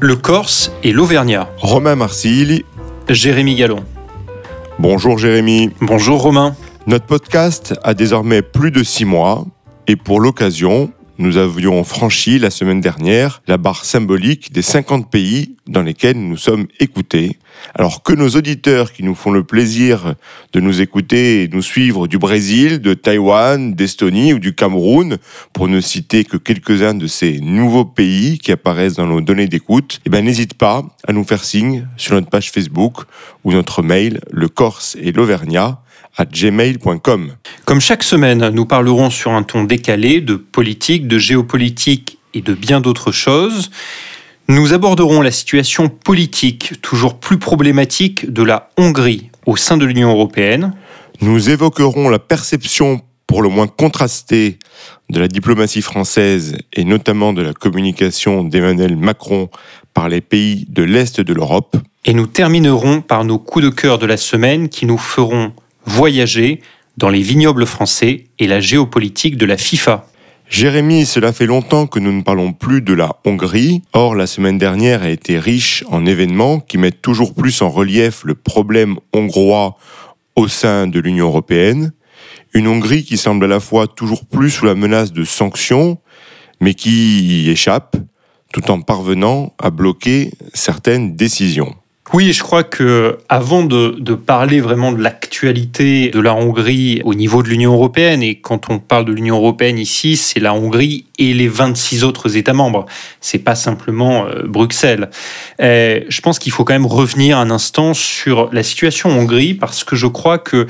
le Corse et l'Auvergnat. Romain Marsili. Jérémy Gallon. Bonjour Jérémy. Bonjour Romain. Notre podcast a désormais plus de six mois et pour l'occasion, nous avions franchi la semaine dernière la barre symbolique des 50 pays dans lesquels nous sommes écoutés. Alors que nos auditeurs qui nous font le plaisir de nous écouter et nous suivre du Brésil, de Taïwan, d'Estonie ou du Cameroun, pour ne citer que quelques-uns de ces nouveaux pays qui apparaissent dans nos données d'écoute, eh ben, n'hésite pas à nous faire signe sur notre page Facebook ou notre mail, le Corse et l'Auvergnat, gmail.com. Comme chaque semaine, nous parlerons sur un ton décalé de politique, de géopolitique et de bien d'autres choses. Nous aborderons la situation politique toujours plus problématique de la Hongrie au sein de l'Union européenne. Nous évoquerons la perception pour le moins contrastée de la diplomatie française et notamment de la communication d'Emmanuel Macron par les pays de l'Est de l'Europe. Et nous terminerons par nos coups de cœur de la semaine qui nous feront voyager dans les vignobles français et la géopolitique de la FIFA. Jérémy, cela fait longtemps que nous ne parlons plus de la Hongrie. Or, la semaine dernière a été riche en événements qui mettent toujours plus en relief le problème hongrois au sein de l'Union européenne. Une Hongrie qui semble à la fois toujours plus sous la menace de sanctions, mais qui y échappe, tout en parvenant à bloquer certaines décisions. Oui, je crois que avant de, de parler vraiment de l'actualité de la Hongrie au niveau de l'Union européenne, et quand on parle de l'Union européenne ici, c'est la Hongrie et les 26 autres États membres. C'est pas simplement euh, Bruxelles. Euh, je pense qu'il faut quand même revenir un instant sur la situation en Hongrie parce que je crois que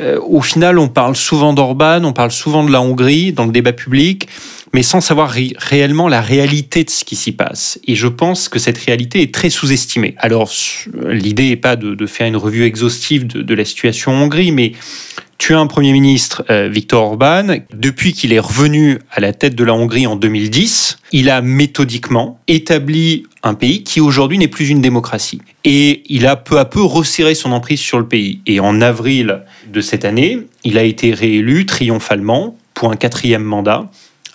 euh, au final, on parle souvent d'Orban, on parle souvent de la Hongrie dans le débat public mais sans savoir réellement la réalité de ce qui s'y passe. Et je pense que cette réalité est très sous-estimée. Alors, l'idée n'est pas de, faire une revue exhaustive de, la situation en Hongrie, mais tu as un Premier ministre, euh, Viktor Orban, depuis qu'il est revenu à la tête de la Hongrie en 2010, il a méthodiquement établi un pays qui aujourd'hui n'est plus une démocratie. Et il a peu à peu resserré son emprise sur le pays. Et en avril de cette année, il a été réélu triomphalement pour un quatrième mandat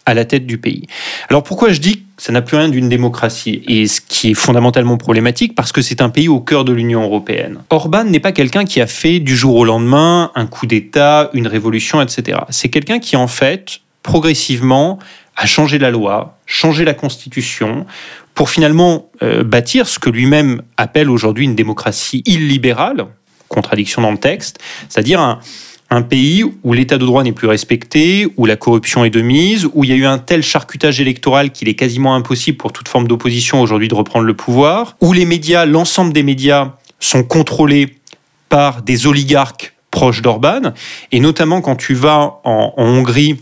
à la tête du pays. Alors pourquoi je dis que ça n'a plus rien d'une démocratie Et ce qui est fondamentalement problématique parce que c'est un pays au cœur de l'Union européenne. Orban n'est pas quelqu'un qui a fait du jour au lendemain un coup d'État, une révolution, etc. C'est quelqu'un qui en fait progressivement a changé la loi, changé la constitution pour finalement euh, bâtir ce que lui-même appelle aujourd'hui une démocratie illibérale, contradiction dans le texte, c'est-à-dire un, un pays où l'état de droit n'est plus respecté, où la corruption est de mise, où il y a eu un tel charcutage électoral qu'il est quasiment impossible pour toute forme d'opposition aujourd'hui de reprendre le pouvoir, où les médias, l'ensemble des médias sont contrôlés par des oligarques proches d'Orban, et notamment quand tu vas en, en Hongrie,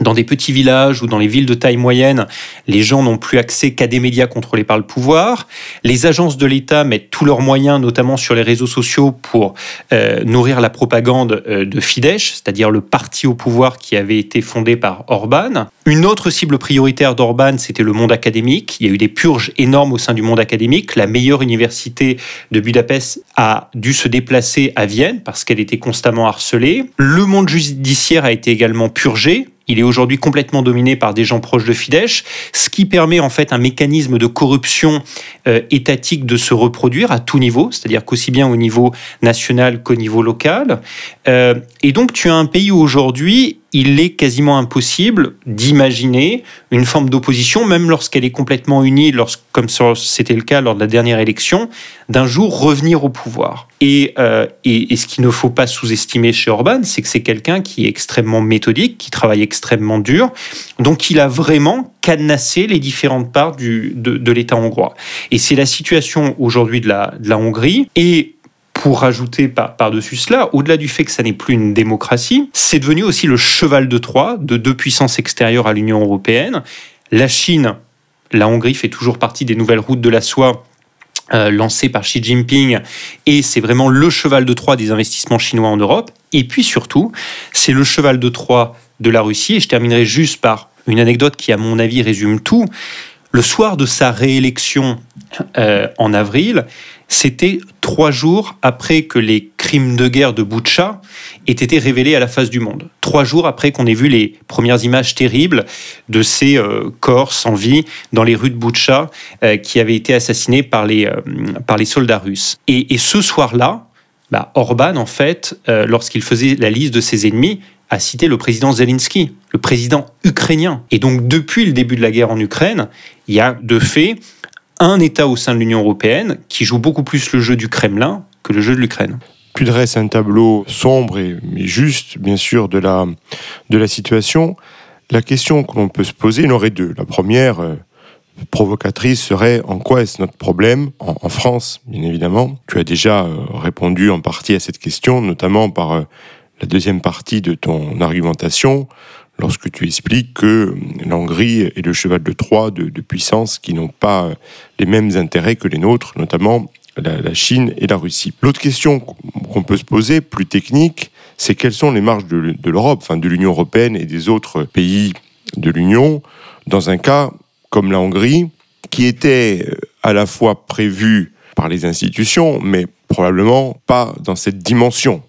dans des petits villages ou dans les villes de taille moyenne, les gens n'ont plus accès qu'à des médias contrôlés par le pouvoir. Les agences de l'État mettent tous leurs moyens, notamment sur les réseaux sociaux, pour euh, nourrir la propagande euh, de Fidesz, c'est-à-dire le parti au pouvoir qui avait été fondé par Orban. Une autre cible prioritaire d'Orban, c'était le monde académique. Il y a eu des purges énormes au sein du monde académique. La meilleure université de Budapest a dû se déplacer à Vienne parce qu'elle était constamment harcelée. Le monde judiciaire a été également purgé il est aujourd'hui complètement dominé par des gens proches de Fidesz, ce qui permet en fait un mécanisme de corruption euh, étatique de se reproduire à tout niveau, c'est-à-dire qu'aussi bien au niveau national qu'au niveau local. Euh, et donc tu as un pays où aujourd'hui il est quasiment impossible d'imaginer une forme d'opposition, même lorsqu'elle est complètement unie, comme c'était le cas lors de la dernière élection, d'un jour revenir au pouvoir. Euh, et, ce qu'il ne faut pas sous-estimer chez Orban, c'est que c'est quelqu'un qui est extrêmement méthodique, qui travaille extrêmement dur, donc il a vraiment cadenassé les différentes parts de, l'État hongrois. Et c'est la situation aujourd'hui de la, de la Hongrie. Et pour rajouter par-dessus cela, au-delà du fait que ça n'est plus une démocratie, c'est devenu aussi le cheval de Troie de deux puissances extérieures à l'Union européenne. La Chine, la Hongrie fait toujours partie des nouvelles routes de la soie euh, lancées par Xi Jinping et c'est vraiment le cheval de Troie des investissements chinois en Europe. Et puis surtout, c'est le cheval de Troie de la Russie. Et je terminerai juste par une anecdote qui, à mon avis, résume tout. Le soir de sa réélection euh, en avril, C'était trois jours après que les crimes de guerre de Boucha aient été révélés à la face du monde. Trois jours après qu'on ait vu les premières images terribles de ces euh, corps sans vie dans les rues de Boucha euh, qui avaient été assassinés par les, par les soldats russes. Et, et ce soir-là, bah, Orban, en fait, lorsqu'il faisait la liste de ses ennemis, a cité le président Zelensky, le président ukrainien. Et donc, depuis le début de la guerre en Ukraine, il y a de fait un État au sein de l'Union européenne qui joue beaucoup plus le jeu du Kremlin que le jeu de l'Ukraine. Tu dresses un tableau sombre et juste, bien sûr, de la, de la situation. La question que l'on peut se poser, il y en aurait deux. La première, euh, provocatrice, serait en quoi est-ce notre problème en, en, France, bien évidemment? Tu as déjà euh, répondu en partie à cette question, notamment par euh, la deuxième partie de ton argumentation, lorsque tu expliques que la Hongrie est le cheval de Troie de, de puissances qui n'ont pas les mêmes intérêts que les nôtres, notamment la, Chine et la Russie. L'autre question qu'on peut se poser, plus technique, c'est quelles sont les marges de, de l'Europe, enfin de l'Union européenne et des autres pays de l'Union, dans un cas comme la Hongrie, qui était à la fois prévu par les institutions, mais probablement pas dans cette dimension.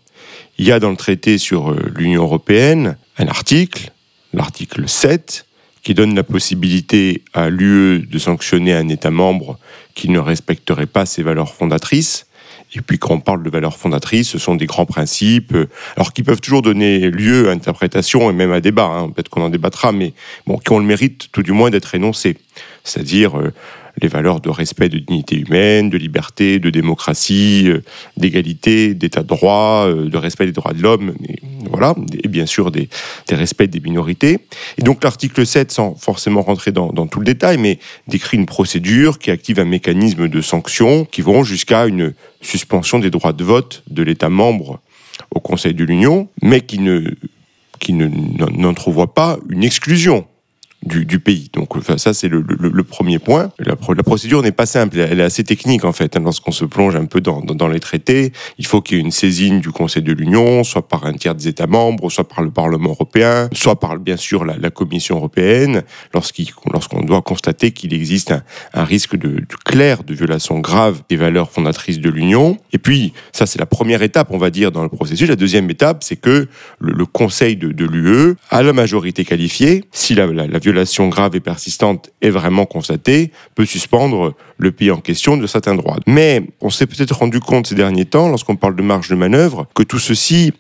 Il y a dans le traité sur l'Union européenne un article, l'article 7, qui donne la possibilité à l'UE de sanctionner un État membre qui ne respecterait pas ses valeurs fondatrices. Et puis quand on parle de valeurs fondatrices, ce sont des grands principes, alors qui peuvent toujours donner lieu à interprétation et même à débat, hein, peut-être qu'on en débattra, mais qui ont le mérite tout du moins d'être énoncés. C'est-à-dire euh, les valeurs de respect de dignité humaine, de liberté, de démocratie, euh, d'égalité, d'état de droit, euh, de respect des droits de l'homme, voilà, et bien sûr des, des, respects des minorités. Et donc l'article 7, sans forcément rentrer dans, dans, tout le détail, mais décrit une procédure qui active un mécanisme de sanctions qui vont jusqu'à une suspension des droits de vote de l'État membre au Conseil de l'Union, mais qui ne qui n'entrevoit pas une exclusion du, pays. Donc ça c'est le, premier point. La, procédure n'est pas simple, elle est assez technique en fait. Hein, Lorsqu'on se plonge un peu dans, dans, les traités, il faut qu'il y ait une saisine du Conseil de l'Union, soit par un tiers des États membres, soit par le Parlement européen, soit par bien sûr la, Commission européenne, lorsqu'on doit constater qu'il existe un, risque de, clair de violation grave des valeurs fondatrices de l'Union. Et puis ça c'est la première étape, on va dire, dans le processus. La deuxième étape, c'est que le, Conseil de, de l'UE, à la majorité qualifiée, si la, la violation grave et persistante est vraiment constatée, peut suspendre le pays en question de certains droits. Mais on s'est peut-être rendu compte ces derniers temps, lorsqu'on parle de marge de manœuvre, que tout ceci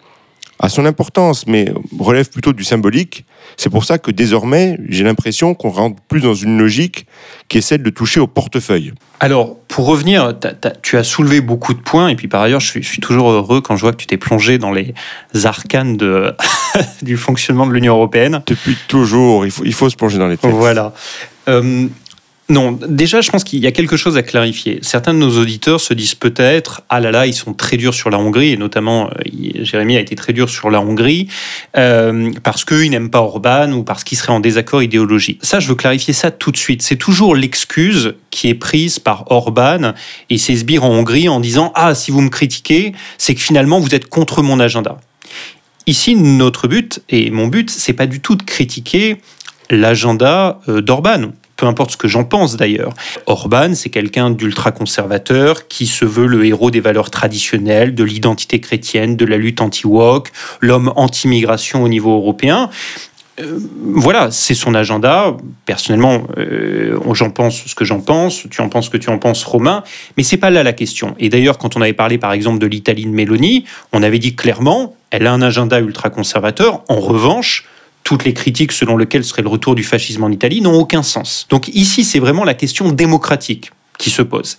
a son importance, mais relève plutôt du symbolique. C'est pour ça que désormais, j'ai l'impression qu'on rentre plus dans une logique qui est celle de toucher au portefeuille. Alors, pour revenir, t as, t as, tu as soulevé beaucoup de points, et puis par ailleurs, je suis, je suis toujours heureux quand je vois que tu t'es plongé dans les arcanes de du fonctionnement de l'Union européenne. Depuis toujours, il faut, il faut se plonger dans les textes. Voilà. Euh, non, déjà, je pense qu'il y a quelque chose à clarifier. Certains de nos auditeurs se disent peut-être Ah là là, ils sont très durs sur la Hongrie, et notamment euh, Jérémy a été très dur sur la Hongrie, euh, parce qu'ils n'aiment pas Orban ou parce qu'ils seraient en désaccord idéologique. Ça, je veux clarifier ça tout de suite. C'est toujours l'excuse qui est prise par Orban et ses sbires en Hongrie en disant Ah, si vous me critiquez, c'est que finalement vous êtes contre mon agenda. Ici, notre but, et mon but, c'est pas du tout de critiquer l'agenda euh, d'Orban peu importe ce que j'en pense d'ailleurs. Orban, c'est quelqu'un d'ultra-conservateur qui se veut le héros des valeurs traditionnelles, de l'identité chrétienne, de la lutte anti-woke, l'homme anti-migration au niveau européen. Euh, voilà, c'est son agenda. Personnellement, euh, j'en pense ce que j'en pense, tu en penses ce que tu en penses, Romain, mais c'est pas là la question. Et d'ailleurs, quand on avait parlé par exemple de l'Italie de Mélanie, on avait dit clairement, elle a un agenda ultra-conservateur. En revanche, toutes les critiques selon lesquelles serait le retour du fascisme en Italie n'ont aucun sens. Donc ici, c'est vraiment la question démocratique qui se pose.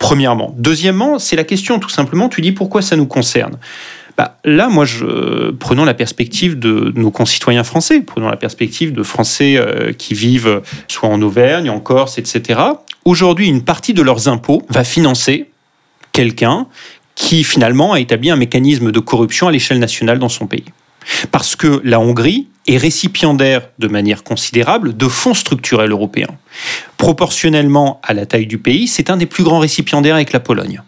Premièrement. Deuxièmement, c'est la question tout simplement, tu dis pourquoi ça nous concerne bah, là, moi, je, prenons la perspective de nos concitoyens français, prenons la perspective de Français euh, qui vivent soit en Auvergne, en Corse, etc. Aujourd'hui, une partie de leurs impôts va financer quelqu'un qui finalement a établi un mécanisme de corruption à l'échelle nationale dans son pays. Parce que la Hongrie est récipiendaire de manière considérable de fonds structurels européens. Proportionnellement à la taille du pays, c'est un des plus grands récipiendaires avec la Pologne.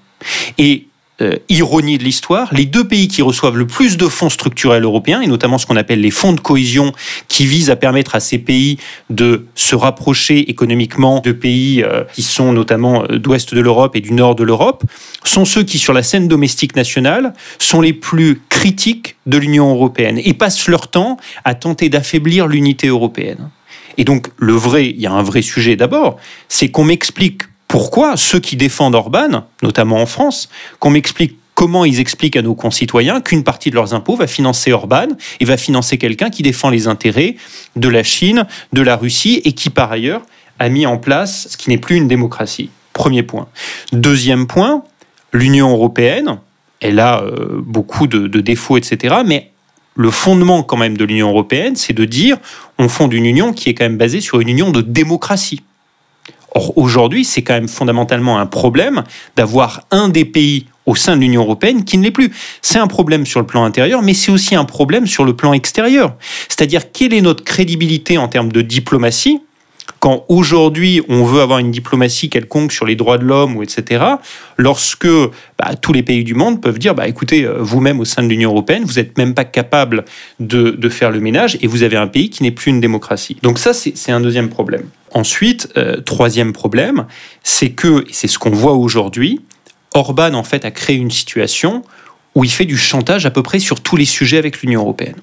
Euh, ironie de l'histoire, les deux pays qui reçoivent le plus de fonds structurels européens, et notamment ce qu'on appelle les fonds de cohésion, qui visent à permettre à ces pays de se rapprocher économiquement de pays euh, qui sont notamment euh, d'ouest de l'Europe et du nord de l'Europe, sont ceux qui, sur la scène domestique nationale, sont les plus critiques de l'Union européenne et passent leur temps à tenter d'affaiblir l'unité européenne. Et donc, le vrai, il y a un vrai sujet d'abord, c'est qu'on m'explique pourquoi ceux qui défendent Orban, notamment en France, qu'on m'explique comment ils expliquent à nos concitoyens qu'une partie de leurs impôts va financer Orban et va financer quelqu'un qui défend les intérêts de la Chine, de la Russie et qui par ailleurs a mis en place ce qui n'est plus une démocratie. Premier point. Deuxième point, l'Union européenne, elle a euh, beaucoup de, de défauts, etc. Mais le fondement quand même de l'Union européenne, c'est de dire on fonde une union qui est quand même basée sur une union de démocratie. Or, aujourd'hui, c'est quand même fondamentalement un problème d'avoir un des pays au sein de l'Union européenne qui ne l'est plus. C'est un problème sur le plan intérieur, mais c'est aussi un problème sur le plan extérieur. C'est-à-dire, quelle est notre crédibilité en termes de diplomatie quand aujourd'hui on veut avoir une diplomatie quelconque sur les droits de l'homme ou etc., lorsque bah, tous les pays du monde peuvent dire, bah, écoutez, euh, vous-même au sein de l'Union européenne, vous n'êtes même pas capable de, de, faire le ménage et vous avez un pays qui n'est plus une démocratie. Donc ça, c'est un deuxième problème. Ensuite, euh, troisième problème, c'est que, et c'est ce qu'on voit aujourd'hui, Orban en fait a créé une situation où il fait du chantage à peu près sur tous les sujets avec l'Union européenne.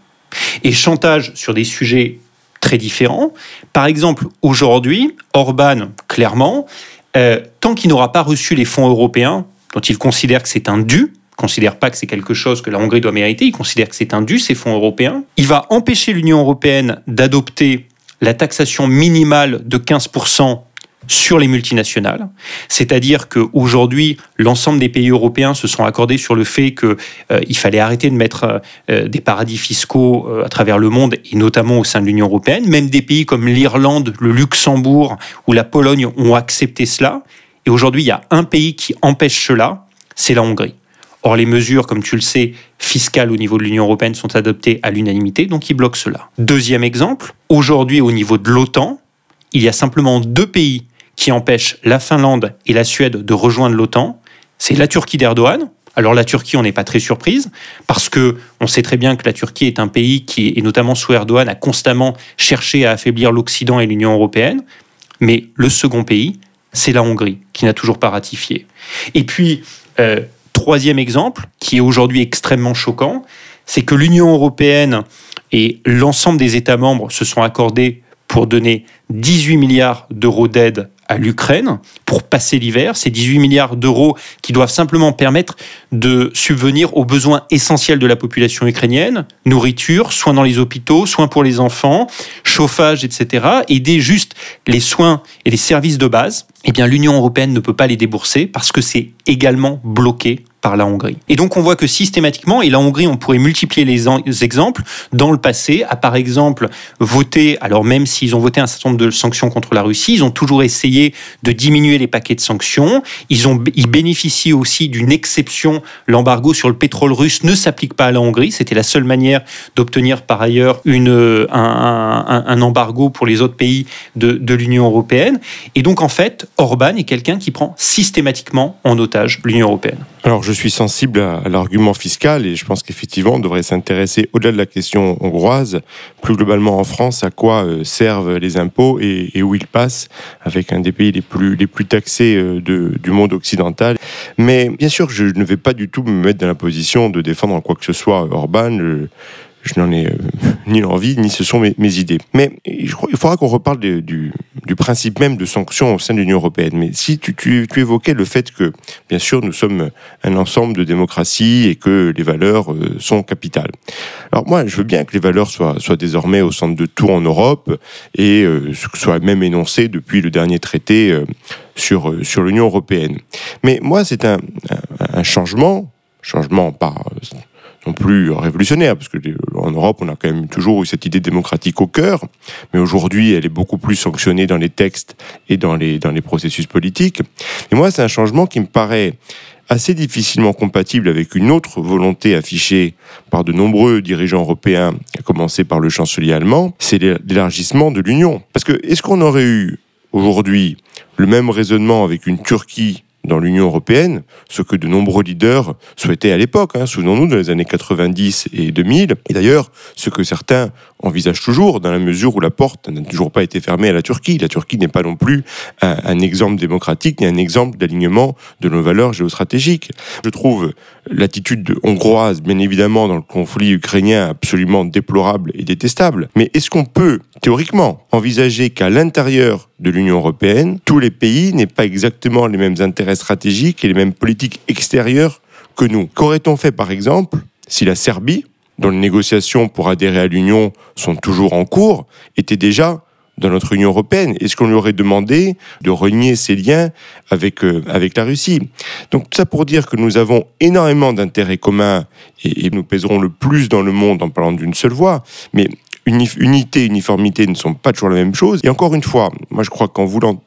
Et chantage sur des sujets très différents. Par exemple, aujourd'hui, Orban, clairement, euh, tant qu'il n'aura pas reçu les fonds européens, dont il considère que c'est un dû, considère pas que c'est quelque chose que la Hongrie doit mériter, il considère que c'est un dû, ces fonds européens, il va empêcher l'Union européenne d'adopter la taxation minimale de 15% sur les multinationales, c'est-à-dire qu'aujourd'hui, l'ensemble des pays européens se sont accordés sur le fait qu'il euh, fallait arrêter de mettre euh, des paradis fiscaux euh, à travers le monde, et notamment au sein de l'Union européenne. Même des pays comme l'Irlande, le Luxembourg ou la Pologne ont accepté cela. Et aujourd'hui, il y a un pays qui empêche cela, c'est la Hongrie. Or, les mesures, comme tu le sais, fiscales au niveau de l'Union européenne sont adoptées à l'unanimité, donc ils bloquent cela. Deuxième exemple, aujourd'hui, au niveau de l'OTAN, il y a simplement deux pays qui empêchent la Finlande et la Suède de rejoindre l'OTAN. C'est la Turquie d'Erdogan. Alors la Turquie, on n'est pas très surprise parce que on sait très bien que la Turquie est un pays qui, et notamment sous Erdogan, a constamment cherché à affaiblir l'Occident et l'Union européenne. Mais le second pays, c'est la Hongrie qui n'a toujours pas ratifié. Et puis euh, troisième exemple, qui est aujourd'hui extrêmement choquant, c'est que l'Union européenne et l'ensemble des États membres se sont accordés pour donner 18 milliards d'euros d'aide à l'Ukraine pour passer l'hiver. Ces 18 milliards d'euros qui doivent simplement permettre de subvenir aux besoins essentiels de la population ukrainienne, nourriture, soins dans les hôpitaux, soins pour les enfants, chauffage, etc. Aider juste les soins et les services de base. Eh bien, l'Union européenne ne peut pas les débourser parce que c'est également bloqué la Hongrie. Et donc on voit que systématiquement, et la Hongrie, on pourrait multiplier les, exemples, dans le passé, a par exemple voté, alors même s'ils ont voté un certain nombre de sanctions contre la Russie, ils ont toujours essayé de diminuer les paquets de sanctions, ils, ont, ils bénéficient aussi d'une exception, l'embargo sur le pétrole russe ne s'applique pas à la Hongrie, c'était la seule manière d'obtenir par ailleurs une, un, un, embargo pour les autres pays de, de l'Union européenne. Et donc en fait, Orban est quelqu'un qui prend systématiquement en otage l'Union européenne. Alors je suis sensible à, l'argument fiscal et je pense qu'effectivement on devrait s'intéresser au-delà de la question hongroise, plus globalement en France, à quoi euh, servent les impôts et, où ils passent, avec un des pays les plus, les plus taxés euh, du monde occidental. Mais bien sûr, je ne vais pas du tout me mettre dans la position de défendre quoi que ce soit Orban n'en ai euh, ni l'envie, ni ce sont mes, idées. Mais il faudra qu'on reparle du, principe même de sanctions au sein de l'Union européenne. Mais si tu, évoquais le fait que, bien sûr, nous sommes un ensemble de démocraties et que les valeurs euh, sont capitales. Alors moi, je veux bien que les valeurs soient, désormais au centre de tout en Europe et euh, même énoncé depuis le dernier traité sur, sur l'Union européenne. Mais moi, c'est un, un, changement, changement par non plus révolutionnaire, parce que en Europe, on a quand même toujours eu cette idée démocratique au cœur, mais aujourd'hui, elle est beaucoup plus sanctionnée dans les textes et dans les, dans les processus politiques. Et moi, c'est un changement qui me paraît assez difficilement compatible avec une autre volonté affichée par de nombreux dirigeants européens, à commencer par le chancelier allemand, c'est l'élargissement de l'Union. Parce que est-ce qu'on aurait eu aujourd'hui le même raisonnement avec une Turquie dans l'Union européenne, ce que de nombreux leaders souhaitaient à l'époque, hein, souvenons-nous, dans les années 90 et 2000, et d'ailleurs ce que certains envisagent toujours, dans la mesure où la porte n'a toujours pas été fermée à la Turquie. La Turquie n'est pas non plus un, exemple démocratique, ni un exemple d'alignement de nos valeurs géostratégiques. Je trouve l'attitude hongroise, bien évidemment, dans le conflit ukrainien, absolument déplorable et détestable. Mais est-ce qu'on peut, théoriquement, envisager qu'à l'intérieur de l'Union européenne, tous les pays n'aient pas exactement les mêmes intérêts stratégiques et les mêmes politiques extérieures que nous? Qu'aurait-on fait, par exemple, si la Serbie, dont les négociations pour adhérer à l'Union sont toujours en cours, était déjà dans notre Union européenne. Est-ce qu'on lui aurait demandé de renier ses liens avec, euh, avec la Russie? Donc tout ça pour dire que nous avons énormément d'intérêts communs et, nous pèserons le plus dans le monde en parlant d'une seule voix, mais unité, uniformité ne sont pas toujours la même chose. Et encore une fois, moi je crois qu'en voulant,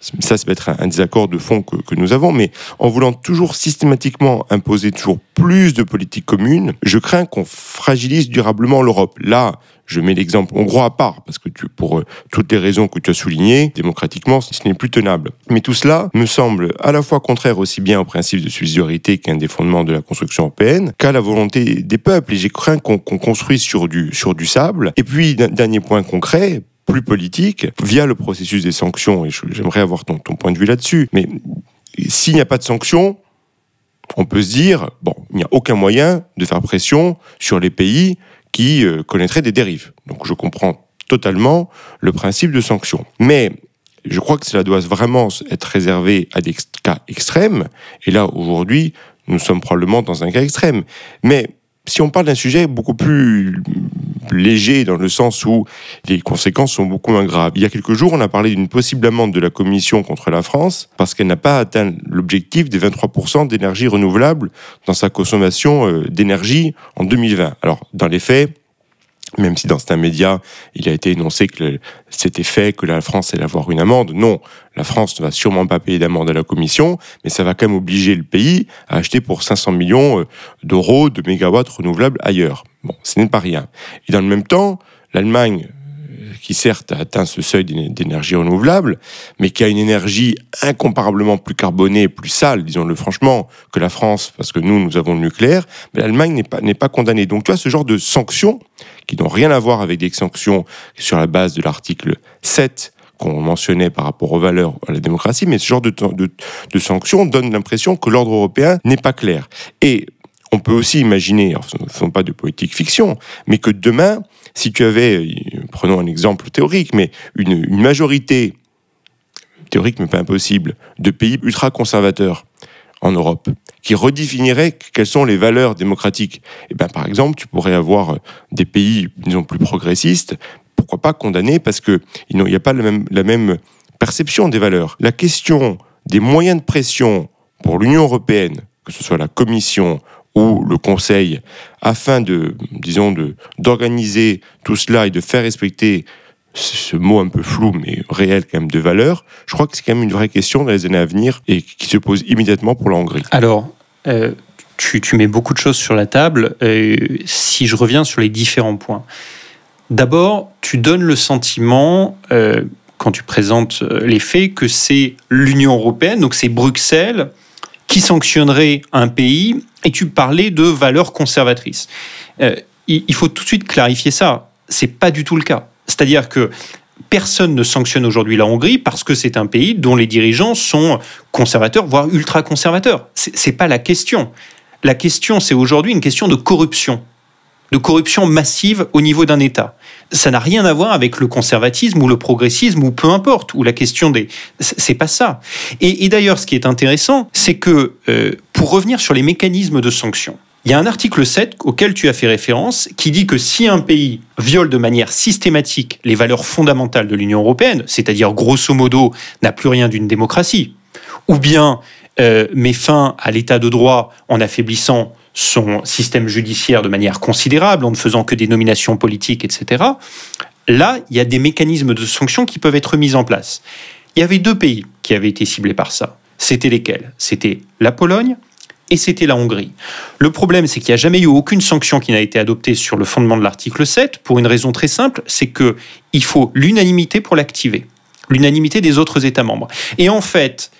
ça, ça va être un, désaccord de fond que, que, nous avons, mais en voulant toujours systématiquement imposer toujours plus de politiques communes, je crains qu'on fragilise durablement l'Europe. Là, je mets l'exemple hongrois à part, parce que tu, pour euh, toutes les raisons que tu as soulignées, démocratiquement, ce n'est plus tenable. Mais tout cela me semble à la fois contraire aussi bien au principe de subsidiarité qu'un des fondements de la construction européenne, qu'à la volonté des peuples. Et j'ai craint qu'on construise sur du, sur du sable. Et puis, dernier point concret, plus politique, via le processus des sanctions, et j'aimerais avoir ton, point de vue là-dessus, mais s'il n'y a pas de sanctions, on peut se dire, bon, il n'y a aucun moyen de faire pression sur les pays qui euh, connaîtrait des dérives. Donc je comprends totalement le principe de sanction. Mais je crois que cela doit vraiment être réservé à des cas extrêmes. Et là, aujourd'hui, nous sommes probablement dans un cas extrême. Mais si on parle d'un sujet beaucoup plus léger dans le sens où les conséquences sont beaucoup moins graves. Il y a quelques jours, on a parlé d'une possible amende de la Commission contre la France parce qu'elle n'a pas atteint l'objectif des 23% d'énergie renouvelable dans sa consommation euh, d'énergie en 2020. Alors, dans les faits, même si dans certains médias, il a été énoncé que c'était fait, que la France allait avoir une amende. Non, la France ne va sûrement pas payer d'amende à la Commission, mais ça va quand même obliger le pays à acheter pour 500 millions euh, d'euros de mégawatts renouvelables ailleurs. Bon, ce n'est pas rien. Et dans le même temps, l'Allemagne qui certes a atteint ce seuil d'énergie renouvelable, mais qui a une énergie incomparablement plus carbonée, plus sale, disons-le franchement, que la France, parce que nous, nous avons le nucléaire, l'Allemagne n'est pas, pas condamnée. Donc tu vois, ce genre de sanctions, qui n'ont rien à voir avec des sanctions sur la base de l'article 7 qu'on mentionnait par rapport aux valeurs à la démocratie, mais ce genre de, sanctions donne l'impression que l'ordre européen n'est pas clair. Et on peut aussi imaginer, ce ne sont pas de politique fiction, mais que demain, si tu avais, prenons un exemple théorique, mais une, majorité, théorique mais pas impossible, de pays ultra-conservateurs en Europe, qui redéfinirait quelles sont les valeurs démocratiques. Et eh ben, par exemple, tu pourrais avoir des pays, disons, plus progressistes, pourquoi pas condamnés parce qu'il n'y a pas la même, perception des valeurs. La question des moyens de pression pour l'Union européenne, que ce soit la Commission ou le Conseil, afin de, disons, d'organiser tout cela et de faire respecter ce mot un peu flou mais réel quand même de valeur, je crois que c'est quand même une vraie question dans les années à venir et qui se pose immédiatement pour la Hongrie. Alors, euh, tu, mets beaucoup de choses sur la table. Euh, si je reviens sur les différents points. D'abord, tu donnes le sentiment, euh, quand tu présentes les faits, que c'est l'Union européenne, donc c'est Bruxelles, qui sanctionnerait un pays et tu parlais de valeurs conservatrices. Il faut tout de suite clarifier ça. C'est pas du tout le cas. C'est-à-dire que personne ne sanctionne aujourd'hui la Hongrie parce que c'est un pays dont les dirigeants sont conservateurs, voire ultra-conservateurs. C'est pas la question. La question, c'est aujourd'hui une question de corruption de corruption massive au niveau d'un État. Ça n'a rien à voir avec le conservatisme ou le progressisme ou peu importe, ou la question des... C'est pas ça. Et, d'ailleurs, ce qui est intéressant, c'est que, euh, pour revenir sur les mécanismes de sanction, il y a un article 7 auquel tu as fait référence qui dit que si un pays viole de manière systématique les valeurs fondamentales de l'Union européenne, c'est-à-dire grosso modo n'a plus rien d'une démocratie, ou bien euh, met fin à l'état de droit en affaiblissant son système judiciaire de manière considérable, en ne faisant que des nominations politiques, etc., là, il y a des mécanismes de sanctions qui peuvent être mis en place. Il y avait deux pays qui avaient été ciblés par ça. C'était lesquels? C'était la Pologne et c'était la Hongrie. Le problème, c'est qu'il n'y a jamais eu aucune sanction qui n'a été adoptée sur le fondement de l'article 7, pour une raison très simple, c'est qu'il faut l'unanimité pour l'activer, l'unanimité des autres États membres. Et en fait,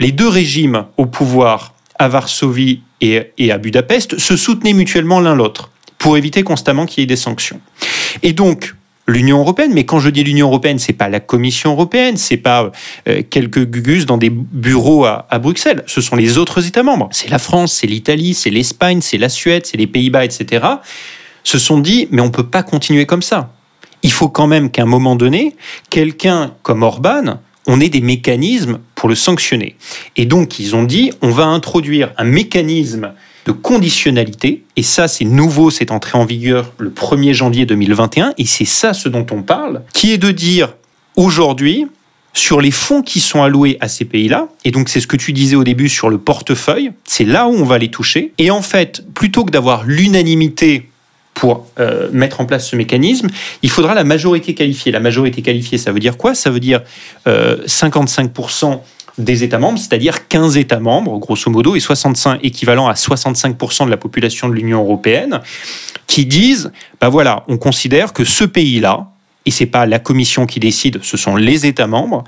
les deux régimes au pouvoir à Varsovie et, à Budapest se soutenaient mutuellement l'un l'autre pour éviter constamment qu'il y ait des sanctions. Et donc, l'Union européenne, mais quand je dis l'Union européenne, c'est pas la Commission européenne, c'est pas euh, quelques gugus dans des bureaux à, à, Bruxelles, ce sont les autres États membres. C'est la France, c'est l'Italie, c'est l'Espagne, c'est la Suède, c'est les Pays-Bas, etc. Se sont dit, mais on peut pas continuer comme ça. Il faut quand même qu'à un moment donné, quelqu'un comme Orban on ait des mécanismes pour le sanctionner. Et donc, ils ont dit, on va introduire un mécanisme de conditionnalité, et ça c'est nouveau, c'est entré en vigueur le 1er janvier 2021, et c'est ça ce dont on parle, qui est de dire aujourd'hui, sur les fonds qui sont alloués à ces pays-là, et donc c'est ce que tu disais au début sur le portefeuille, c'est là où on va les toucher, et en fait, plutôt que d'avoir l'unanimité pour euh, mettre en place ce mécanisme, il faudra la majorité qualifiée. La majorité qualifiée, ça veut dire quoi? Ça veut dire 55% euh, des États membres, c'est-à-dire 15 États membres, grosso modo, et 65, équivalent à 65% de la population de l'Union européenne, qui disent, ben voilà, on considère que ce pays-là, et c'est pas la Commission qui décide, ce sont les États membres,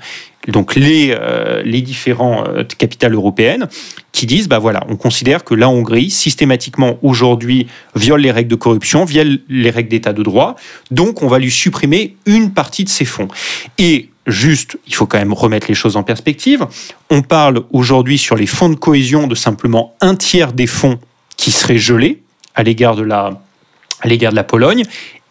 donc les, euh, les différents euh, capitales européennes, qui disent, bah voilà, on considère que la Hongrie, systématiquement aujourd'hui, viole les règles de corruption, viole les règles d'état de droit, donc on va lui supprimer une partie de ses fonds. Et juste, il faut quand même remettre les choses en perspective, on parle aujourd'hui sur les fonds de cohésion de simplement un tiers des fonds qui seraient gelés à l'égard de la à l'égard de la Pologne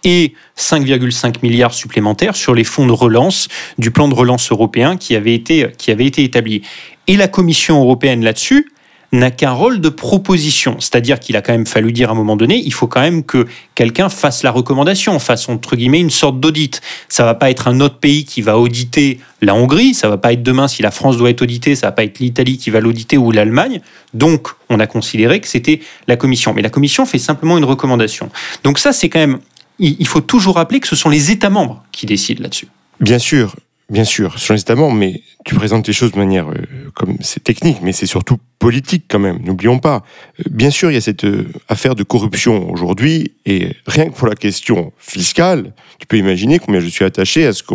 et 5,5 milliards supplémentaires sur les fonds de relance du plan de relance européen qui avait été, qui avait été établi. Et la Commission européenne là-dessus n'a qu'un rôle de proposition, c'est-à-dire qu'il a quand même fallu dire à un moment donné, il faut quand même que quelqu'un fasse la recommandation, fasse entre guillemets une sorte d'audit. Ça va pas être un autre pays qui va auditer la Hongrie, ça va pas être demain si la France doit être auditée, ça va pas être l'Italie qui va l'auditer ou l'Allemagne. Donc, on a considéré que c'était la Commission, mais la Commission fait simplement une recommandation. Donc ça, c'est quand même il faut toujours rappeler que ce sont les États membres qui décident là-dessus. Bien sûr, bien sûr, ce sont les États membres, mais tu présentes les choses de manière euh, comme c'est technique, mais c'est surtout politique quand même. N'oublions pas. Euh, bien sûr, il y a cette euh, affaire de corruption aujourd'hui, et rien que pour la question fiscale, tu peux imaginer combien je suis attaché à ce que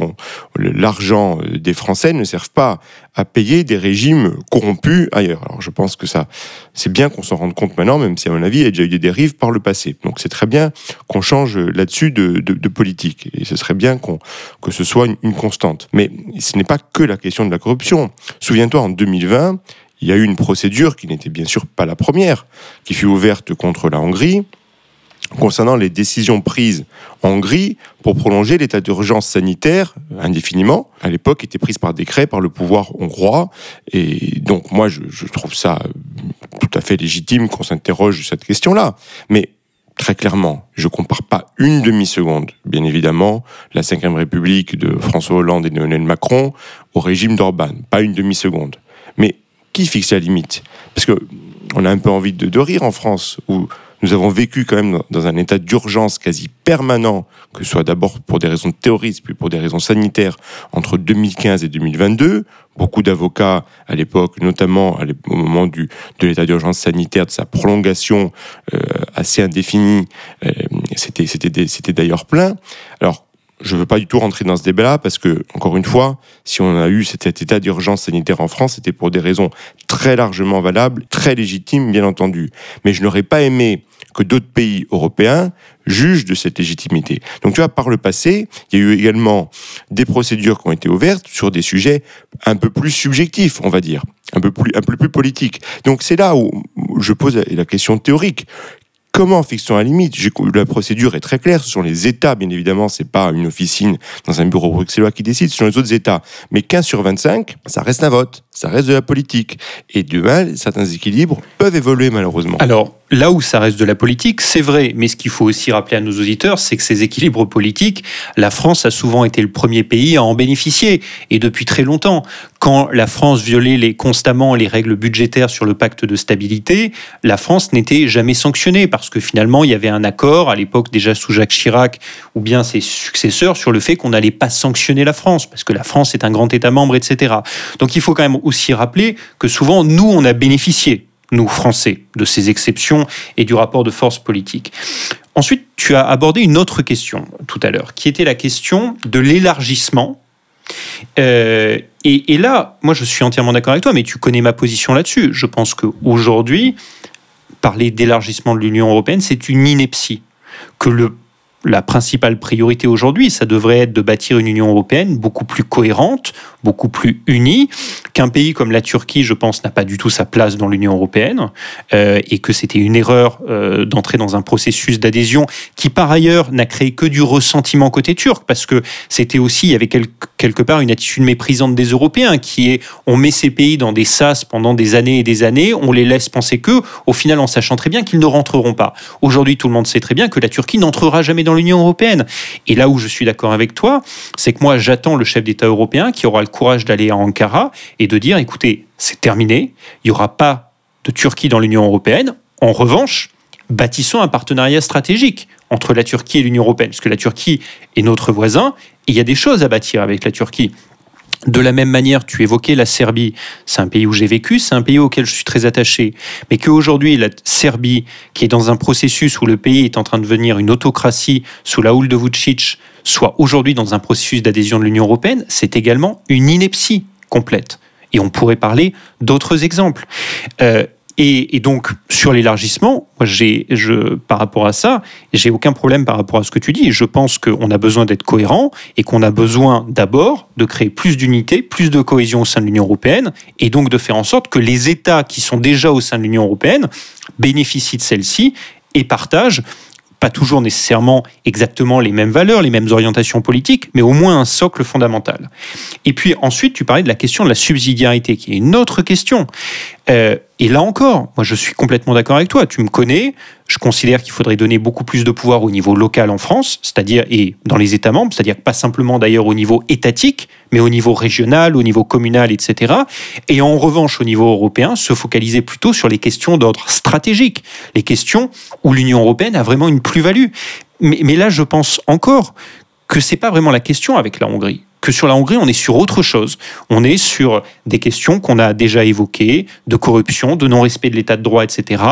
l'argent des Français ne serve pas à payer des régimes corrompus ailleurs. Alors je pense que ça, c'est bien qu'on s'en rende compte maintenant, même si à mon avis il y a déjà eu des dérives par le passé. Donc c'est très bien qu'on change là-dessus de, politique, et ce serait bien qu'on que ce soit une constante. Mais ce n'est pas que la question de la corruption. Souviens-toi, en 2020, il y a eu une procédure qui n'était bien sûr pas la première, qui fut ouverte contre la Hongrie, concernant les décisions prises en Hongrie pour prolonger l'état d'urgence sanitaire indéfiniment. À l'époque, était prise par décret par le pouvoir hongrois. Et donc, moi, je, je trouve ça tout à fait légitime qu'on s'interroge sur cette question-là. Mais très clairement, je compare pas une demi-seconde, bien évidemment, la Ve République de François Hollande et de Macron au régime d'Orban. Pas une demi-seconde. Mais qui fixe la limite? Parce que on a un peu envie de, de rire en France, où nous avons vécu quand même dans un état d'urgence quasi permanent, que ce soit d'abord pour des raisons de puis pour des raisons sanitaires, entre 2015 et 2022. Beaucoup d'avocats à l'époque, notamment au moment du, de l'état d'urgence sanitaire, de sa prolongation euh, assez indéfinie, euh, c'était d'ailleurs plein. Alors, je ne veux pas du tout rentrer dans ce débat-là parce que, encore une fois, si on a eu cet état d'urgence sanitaire en France, c'était pour des raisons très largement valables, très légitimes, bien entendu. Mais je n'aurais pas aimé que d'autres pays européens jugent de cette légitimité. Donc tu vois, par le passé, il y a eu également des procédures qui ont été ouvertes sur des sujets un peu plus subjectifs, on va dire, un peu plus, un peu plus politiques. Donc c'est là où je pose la question théorique. Comment fixons la limite? La procédure est très claire. Ce sont les États, bien évidemment. C'est pas une officine dans un bureau bruxellois qui décide. Ce sont les autres États. Mais 15 sur 25, ça reste un vote. Ça reste de la politique. Et demain, certains équilibres peuvent évoluer malheureusement. Alors, là où ça reste de la politique, c'est vrai, mais ce qu'il faut aussi rappeler à nos auditeurs, c'est que ces équilibres politiques, la France a souvent été le premier pays à en bénéficier, et depuis très longtemps. Quand la France violait les, constamment les règles budgétaires sur le pacte de stabilité, la France n'était jamais sanctionnée, parce que finalement, il y avait un accord, à l'époque déjà sous Jacques Chirac, ou bien ses successeurs, sur le fait qu'on n'allait pas sanctionner la France, parce que la France est un grand État membre, etc. Donc il faut quand même aussi rappeler que souvent, nous, on a bénéficié nous, Français, de ces exceptions et du rapport de force politique. Ensuite, tu as abordé une autre question tout à l'heure, qui était la question de l'élargissement. Euh, Et, là, moi, je suis entièrement d'accord avec toi, mais tu connais ma position là-dessus. Je pense qu'aujourd'hui, parler d'élargissement de l'Union européenne, c'est une ineptie. Que le la principale priorité aujourd'hui, ça devrait être de bâtir une Union européenne beaucoup plus cohérente, beaucoup plus unie, qu'un pays comme la Turquie, je pense, n'a pas du tout sa place dans l'Union européenne, euh, et que c'était une erreur euh, d'entrer dans un processus d'adhésion qui, par ailleurs, n'a créé que du ressentiment côté turc, parce que c'était aussi, il y avait quelque part une attitude méprisante des Européens, qui est, on met ces pays dans des sas pendant des années et des années, on les laisse penser que, au final, en sachant très bien qu'ils ne rentreront pas. Aujourd'hui, tout le monde sait très bien que la Turquie n'entrera jamais dans l'Union européenne. Et là où je suis d'accord avec toi, c'est que moi, j'attends le chef d'État européen qui aura le courage d'aller à Ankara et de dire, écoutez, c'est terminé, il n'y aura pas de Turquie dans l'Union européenne. En revanche, bâtissons un partenariat stratégique entre la Turquie et l'Union européenne, parce que la Turquie est notre voisin, et il y a des choses à bâtir avec la Turquie. De la même manière, tu évoquais la Serbie. C'est un pays où j'ai vécu, c'est un pays auquel je suis très attaché. Mais qu'aujourd'hui, la Serbie, qui est dans un processus où le pays est en train de devenir une autocratie sous la houle de Vucic, soit aujourd'hui dans un processus d'adhésion de l'Union européenne, c'est également une ineptie complète. Et on pourrait parler d'autres exemples. Euh, et, donc, sur l'élargissement, par rapport à ça, j'ai aucun problème par rapport à ce que tu dis. Je pense qu'on a besoin d'être cohérent et qu'on a besoin d'abord de créer plus d'unité, plus de cohésion au sein de l'Union européenne et donc de faire en sorte que les États qui sont déjà au sein de l'Union européenne bénéficient de celle-ci et partagent pas toujours nécessairement exactement les mêmes valeurs, les mêmes orientations politiques, mais au moins un socle fondamental. Et puis ensuite, tu parlais de la question de la subsidiarité, qui est une autre question. Euh, et là encore, moi je suis complètement d'accord avec toi. Tu me connais, je considère qu'il faudrait donner beaucoup plus de pouvoir au niveau local en France, c'est-à-dire et dans les États membres, c'est-à-dire pas simplement d'ailleurs au niveau étatique, mais au niveau régional, au niveau communal, etc. Et en revanche, au niveau européen, se focaliser plutôt sur les questions d'ordre stratégique, les questions où l'Union européenne a vraiment une plus-value. Mais, là, je pense encore que c'est pas vraiment la question avec la Hongrie que sur la Hongrie, on est sur autre chose. On est sur des questions qu'on a déjà évoquées, de corruption, de non-respect de l'état de droit, etc.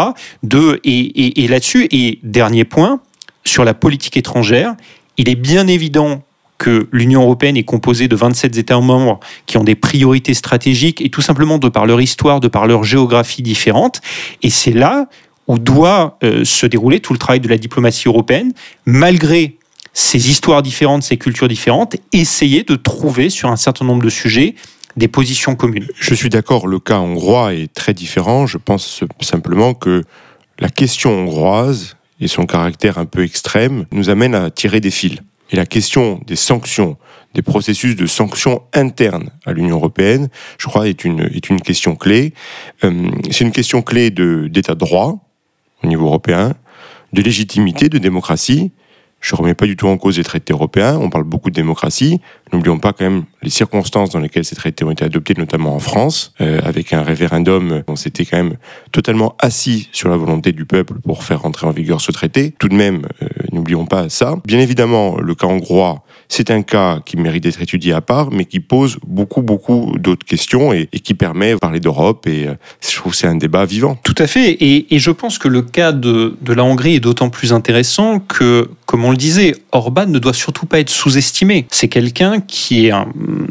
De, et là-dessus, et dernier point, sur la politique étrangère, il est bien évident que l'Union européenne est composée de 27 États membres qui ont des priorités stratégiques et tout simplement de par leur histoire, de par leur géographie différente. Et c'est là où doit euh, se dérouler tout le travail de la diplomatie européenne, malgré ces histoires différentes, ces cultures différentes, essayer de trouver sur un certain nombre de sujets des positions communes. Je suis d'accord, le cas hongrois est très différent. Je pense simplement que la question hongroise et son caractère un peu extrême nous amène à tirer des fils. Et la question des sanctions, des processus de sanctions internes à l'Union européenne, je crois, est une, est une question clé. Euh, c'est une question clé d'état de droit au niveau européen, de légitimité, de démocratie, je ne remets pas du tout en cause les traités européens. On parle beaucoup de démocratie. N'oublions pas quand même les circonstances dans lesquelles ces traités ont été adoptés, notamment en France, euh, avec un référendum. On s'était quand même totalement assis sur la volonté du peuple pour faire rentrer en vigueur ce traité. Tout de même, euh, n'oublions pas ça. Bien évidemment, le cas hongrois, c'est un cas qui mérite d'être étudié à part, mais qui pose beaucoup, beaucoup d'autres questions et, qui permet de parler d'Europe. Et euh, je trouve que c'est un débat vivant. Tout à fait. Et, et je pense que le cas de, de la Hongrie est d'autant plus intéressant que, comme on le disait, Orban ne doit surtout pas être sous-estimé. C'est quelqu'un qui est un,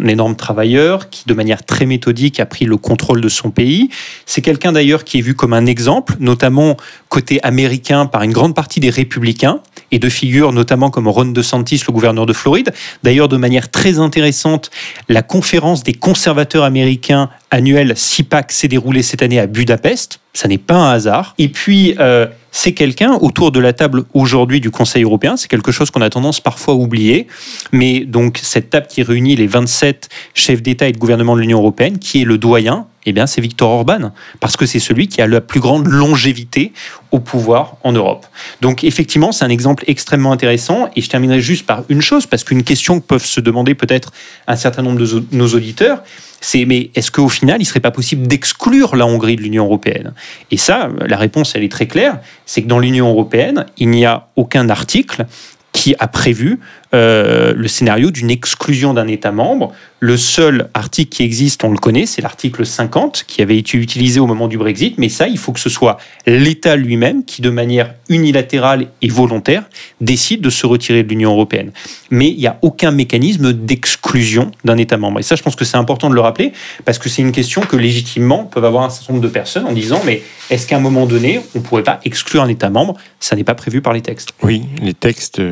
énorme travailleur, qui de manière très méthodique a pris le contrôle de son pays. C'est quelqu'un d'ailleurs qui est vu comme un exemple, notamment côté américain par une grande partie des républicains et de figures notamment comme Ron DeSantis, le gouverneur de Floride. D'ailleurs, de manière très intéressante, la conférence des conservateurs américains annuelle CIPAC s'est déroulée cette année à Budapest. Ça n'est pas un hasard. Et puis, euh, c'est quelqu'un autour de la table aujourd'hui du Conseil européen. C'est quelque chose qu'on a tendance parfois à oublier. Mais donc, cette table qui réunit les 27 chefs d'État et de gouvernement de l'Union européenne, qui est le doyen, eh bien, c'est Viktor Orban, parce que c'est celui qui a la plus grande longévité au pouvoir en Europe. Donc, effectivement, c'est un exemple extrêmement intéressant. Et je terminerai juste par une chose, parce qu'une question que peuvent se demander peut-être un certain nombre de nos auditeurs, c'est mais est-ce qu'au final, il ne serait pas possible d'exclure la Hongrie de l'Union européenne? Et ça, la réponse, elle est très claire, c'est que dans l'Union européenne, il n'y a aucun article qui a prévu euh, le scénario d'une exclusion d'un État membre. Le seul article qui existe, on le connaît, c'est l'article 50 qui avait été utilisé au moment du Brexit, mais ça, il faut que ce soit l'État lui-même qui, de manière unilatérale et volontaire, décide de se retirer de l'Union européenne. Mais il n'y a aucun mécanisme d'exclusion d'un État membre. Et ça, je pense que c'est important de le rappeler, parce que c'est une question que légitimement peuvent avoir un certain nombre de personnes en disant, mais est-ce qu'à un moment donné, on ne pourrait pas exclure un État membre? Ça n'est pas prévu par les textes. Oui, les textes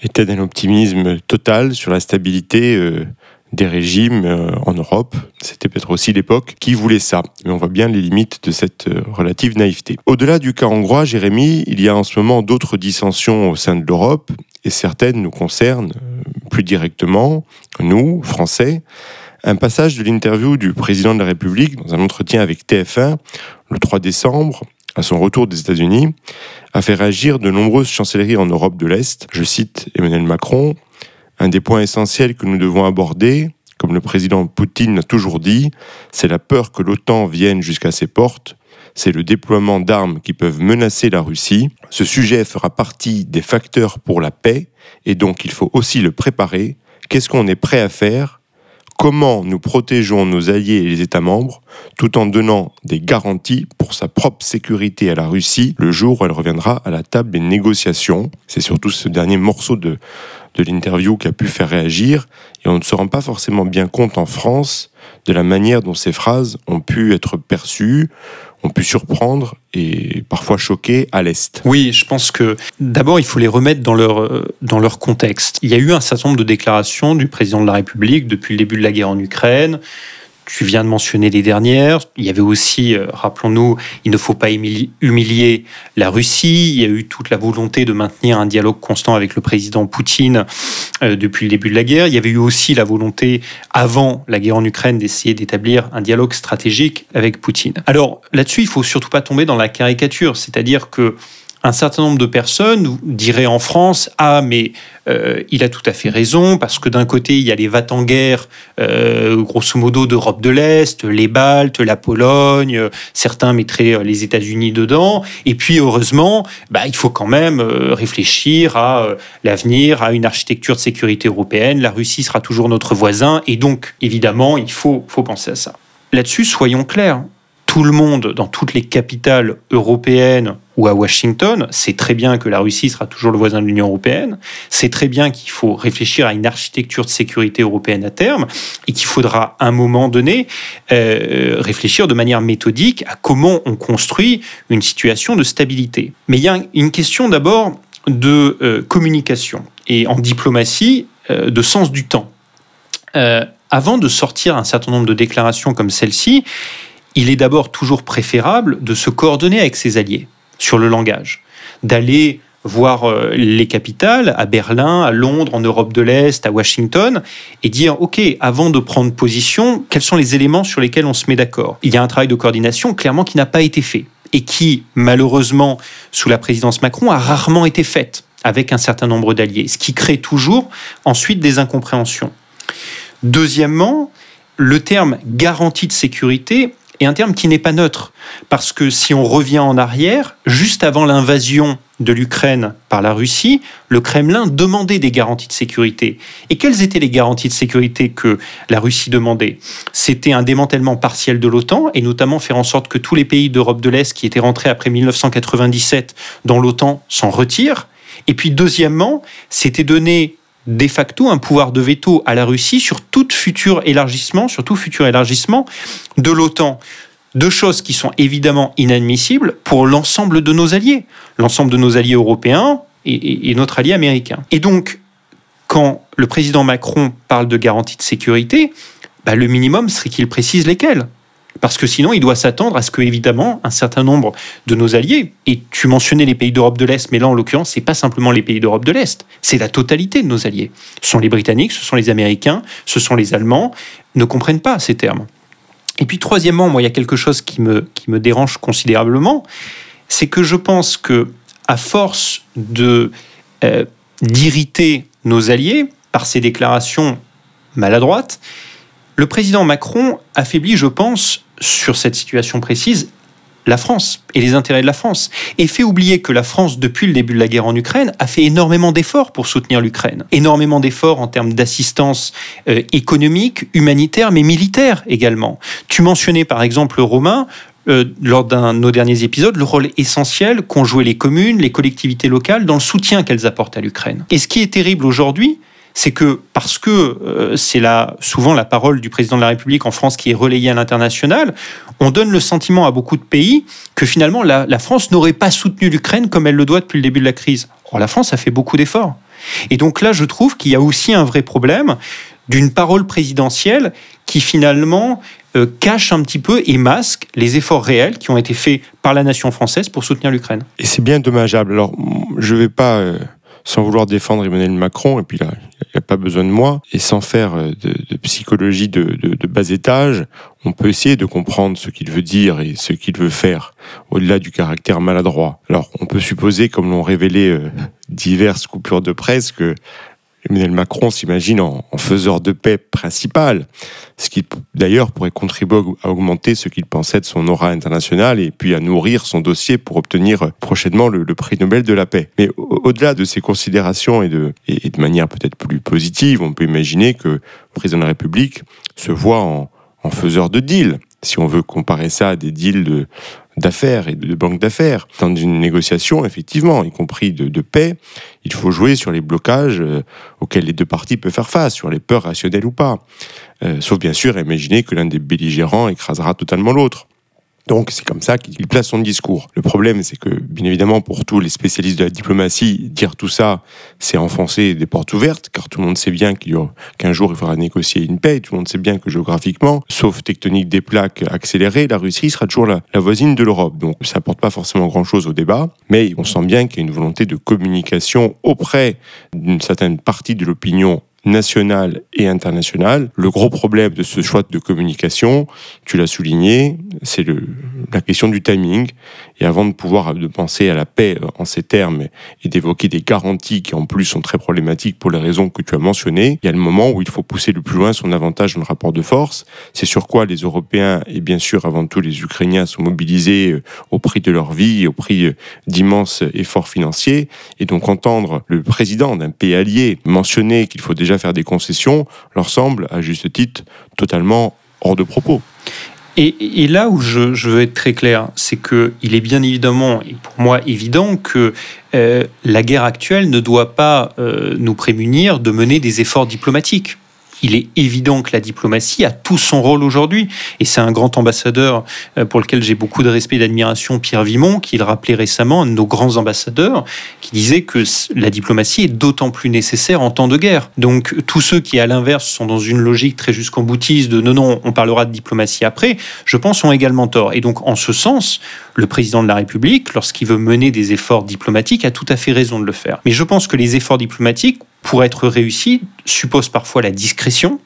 euh, étaient d'un optimisme total sur la stabilité euh, des régimes euh, en Europe. C'était peut-être aussi l'époque qui voulait ça. Mais on voit bien les limites de cette relative naïveté. Au-delà du cas hongrois, Jérémy, il y a en ce moment d'autres dissensions au sein de l'Europe, et certaines nous concernent plus directement, nous, Français. Un passage de l'interview du président de la République dans un entretien avec TF1 le 3 décembre, à son retour des États-Unis, a fait réagir de nombreuses chancelleries en Europe de l'Est. Je cite Emmanuel Macron, un des points essentiels que nous devons aborder, comme le président Poutine l'a toujours dit, c'est la peur que l'OTAN vienne jusqu'à ses portes, c'est le déploiement d'armes qui peuvent menacer la Russie. Ce sujet fera partie des facteurs pour la paix, et donc il faut aussi le préparer. Qu'est-ce qu'on est prêt à faire comment nous protégeons nos alliés et les États membres tout en donnant des garanties pour sa propre sécurité à la Russie le jour où elle reviendra à la table des négociations. C'est surtout ce dernier morceau de, de l'interview qui a pu faire réagir et on ne se rend pas forcément bien compte en France de la manière dont ces phrases ont pu être perçues ont pu surprendre et parfois choquer à l'Est. Oui, je pense que d'abord, il faut les remettre dans leur, euh, dans leur contexte. Il y a eu un certain nombre de déclarations du président de la République depuis le début de la guerre en Ukraine, tu viens de mentionner les dernières. Il y avait aussi, euh, rappelons-nous, il ne faut pas humilier la Russie. Il y a eu toute la volonté de maintenir un dialogue constant avec le président Poutine euh, depuis le début de la guerre. Il y avait eu aussi la volonté, avant la guerre en Ukraine, d'essayer d'établir un dialogue stratégique avec Poutine. Alors là-dessus, il faut surtout pas tomber dans la caricature, c'est-à-dire que un certain nombre de personnes diraient en France Ah, mais euh, il a tout à fait raison, parce que d'un côté, il y a les va en guerre, euh, grosso modo, d'Europe de l'Est, les Baltes, la Pologne, certains mettraient euh, les États-Unis dedans, et puis heureusement, bah, il faut quand même réfléchir à l'avenir, à une architecture de sécurité européenne. La Russie sera toujours notre voisin, et donc, évidemment, il faut, faut penser à ça. Là-dessus, soyons clairs, tout le monde, dans toutes les capitales européennes ou à Washington, sait très bien que la Russie sera toujours le voisin de l'Union européenne, c'est très bien qu'il faut réfléchir à une architecture de sécurité européenne à terme et qu'il faudra à un moment donné euh, réfléchir de manière méthodique à comment on construit une situation de stabilité. Mais il y a une question d'abord de euh, communication et en diplomatie euh, de sens du temps. avant de sortir un certain nombre de déclarations comme celle-ci, il est d'abord toujours préférable de se coordonner avec ses alliés sur le langage, d'aller voir euh, les capitales, à Berlin, à Londres, en Europe de l'Est, à Washington, et dire, OK, avant de prendre position, quels sont les éléments sur lesquels on se met d'accord? Il y a un travail de coordination clairement qui n'a pas été fait, et qui, malheureusement, sous la présidence Macron, a rarement été fait avec un certain nombre d'alliés, ce qui crée toujours ensuite des incompréhensions. Deuxièmement, le terme garantie de sécurité et un terme qui n'est pas neutre. Parce que si on revient en arrière, juste avant l'invasion de l'Ukraine par la Russie, le Kremlin demandait des garanties de sécurité. Et quelles étaient les garanties de sécurité que la Russie demandait? C'était un démantèlement partiel de l'OTAN, et notamment faire en sorte que tous les pays d'Europe de l'Est qui étaient rentrés après 1997 dans l'OTAN s'en retirent. Et puis deuxièmement, c'était donner de facto un pouvoir de veto à la Russie sur tout futur élargissement, futur élargissement de l'OTAN. Deux choses qui sont évidemment inadmissibles pour l'ensemble de nos alliés, l'ensemble de nos alliés européens et, notre allié américain. Et donc, quand le président Macron parle de garantie de sécurité, bah, le minimum serait qu'il précise lesquelles. Parce que sinon, il doit s'attendre à ce que, évidemment, un certain nombre de nos alliés, et tu mentionnais les pays d'Europe de l'Est, mais là, en l'occurrence, c'est pas simplement les pays d'Europe de l'Est, c'est la totalité de nos alliés. Ce sont les Britanniques, ce sont les Américains, ce sont les Allemands, ne comprennent pas ces termes. Et puis, troisièmement, moi, il y a quelque chose qui me, qui me dérange considérablement, c'est que je pense que, à force de euh, d'irriter nos alliés par ces déclarations maladroites, le président Macron affaiblit, je pense, sur cette situation précise, la France et les intérêts de la France. Et fait oublier que la France, depuis le début de la guerre en Ukraine, a fait énormément d'efforts pour soutenir l'Ukraine. Énormément d'efforts en termes d'assistance euh, économique, humanitaire, mais militaire également. Tu mentionnais par exemple, Romain, euh, lors d'un de nos derniers épisodes, le rôle essentiel qu'ont joué les communes, les collectivités locales dans le soutien qu'elles apportent à l'Ukraine. Et ce qui est terrible aujourd'hui, c'est que parce que euh, c'est là souvent la parole du président de la République en France qui est relayée à l'international, on donne le sentiment à beaucoup de pays que finalement la, France n'aurait pas soutenu l'Ukraine comme elle le doit depuis le début de la crise. Or la France a fait beaucoup d'efforts. Et donc là, je trouve qu'il y a aussi un vrai problème d'une parole présidentielle qui finalement euh, cache un petit peu et masque les efforts réels qui ont été faits par la nation française pour soutenir l'Ukraine. Et c'est bien dommageable. Alors, je ne vais pas, euh, sans vouloir défendre Emmanuel Macron, et puis là, il n'y a pas besoin de moi, et sans faire euh, de, psychologie de, de, bas étage, on peut essayer de comprendre ce qu'il veut dire et ce qu'il veut faire, au-delà du caractère maladroit. Alors, on peut supposer, comme l'ont révélé diverses coupures de presse, que Emmanuel Macron s'imagine en, faiseur de paix principal, ce qui d'ailleurs pourrait contribuer à augmenter ce qu'il pensait de son aura internationale et puis à nourrir son dossier pour obtenir prochainement le, prix Nobel de la paix. Mais au-delà de ces considérations et de, et manière peut-être plus positive, on peut imaginer que le président de la République se voit en, en faiseur de deal si on veut comparer ça à des deals de, d'affaires et de banques d'affaires. Dans une négociation, effectivement, y compris de, paix, il faut jouer sur les blocages euh, auxquels les deux parties peuvent faire face, sur les peurs rationnelles ou pas. Euh, sauf bien sûr imaginer que l'un des belligérants écrasera totalement l'autre. Donc c'est comme ça qu'il place son discours. Le problème, c'est que, bien évidemment, pour tous les spécialistes de la diplomatie, dire tout ça, c'est enfoncer des portes ouvertes, car tout le monde sait bien qu'un jour il faudra négocier une paix, tout le monde sait bien que géographiquement, sauf tectonique des plaques accélérées, la Russie sera toujours la, la voisine de l'Europe. Donc ça apporte pas forcément grand-chose au débat, mais on sent bien qu'il y a une volonté de communication auprès d'une certaine partie de l'opinion nationale et internationale. Le gros problème de ce choix de communication, tu l'as souligné, c'est la question du timing. Et avant de pouvoir de penser à la paix en ces termes et d'évoquer des garanties qui en plus sont très problématiques pour les raisons que tu as mentionnées, il y a le moment où il faut pousser le plus loin son avantage dans le rapport de force. C'est sur quoi les Européens et bien sûr avant tout les Ukrainiens sont mobilisés euh, au prix de leur vie, au prix euh, d'immenses efforts financiers. Et donc entendre le président d'un pays allié mentionner qu'il faut déjà faire des concessions leur semble, à juste titre, totalement hors de propos. Et, là où je, veux être très clair, c'est qu'il est bien évidemment, et pour moi évident, que euh, la guerre actuelle ne doit pas euh, nous prémunir de mener des efforts diplomatiques il est évident que la diplomatie a tout son rôle aujourd'hui. Et c'est un grand ambassadeur euh, pour lequel j'ai beaucoup de respect et d'admiration, Pierre Vimon, qui le rappelait récemment, un de nos grands ambassadeurs, qui disait que la diplomatie est d'autant plus nécessaire en temps de guerre. Donc tous ceux qui, à l'inverse, sont dans une logique très jusqu'en boutiste de non, non, on parlera de diplomatie après, je pense, ont également tort. Et donc en ce sens, le président de la République, lorsqu'il veut mener des efforts diplomatiques, a tout à fait raison de le faire. Mais je pense que les efforts diplomatiques pour être réussi, suppose parfois la discrétion,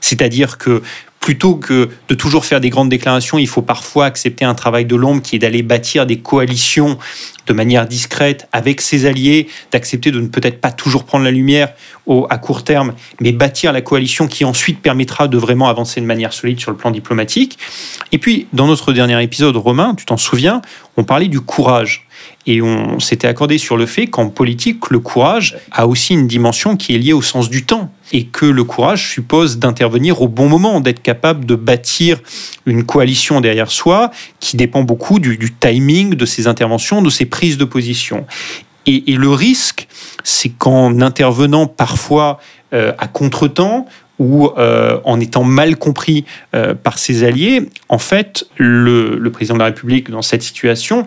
c'est-à-dire que plutôt que de toujours faire des grandes déclarations, il faut parfois accepter un travail de l'ombre qui est d'aller bâtir des coalitions de manière discrète avec ses alliés, d'accepter de ne peut-être pas toujours prendre la lumière au, à court terme, mais bâtir la coalition qui ensuite permettra de vraiment avancer de manière solide sur le plan diplomatique. Et puis, dans notre dernier épisode, Romain, tu t'en souviens, on parlait du courage. Et on s'était accordé sur le fait qu'en politique, le courage a aussi une dimension qui est liée au sens du temps. Et que le courage suppose d'intervenir au bon moment, d'être capable de bâtir une coalition derrière soi qui dépend beaucoup du, timing de ses interventions, de ses prises de position. Et, le risque, c'est qu'en intervenant parfois euh, à contretemps, ou euh, en étant mal compris euh, par ses alliés, en fait, le, le, président de la République, dans cette situation,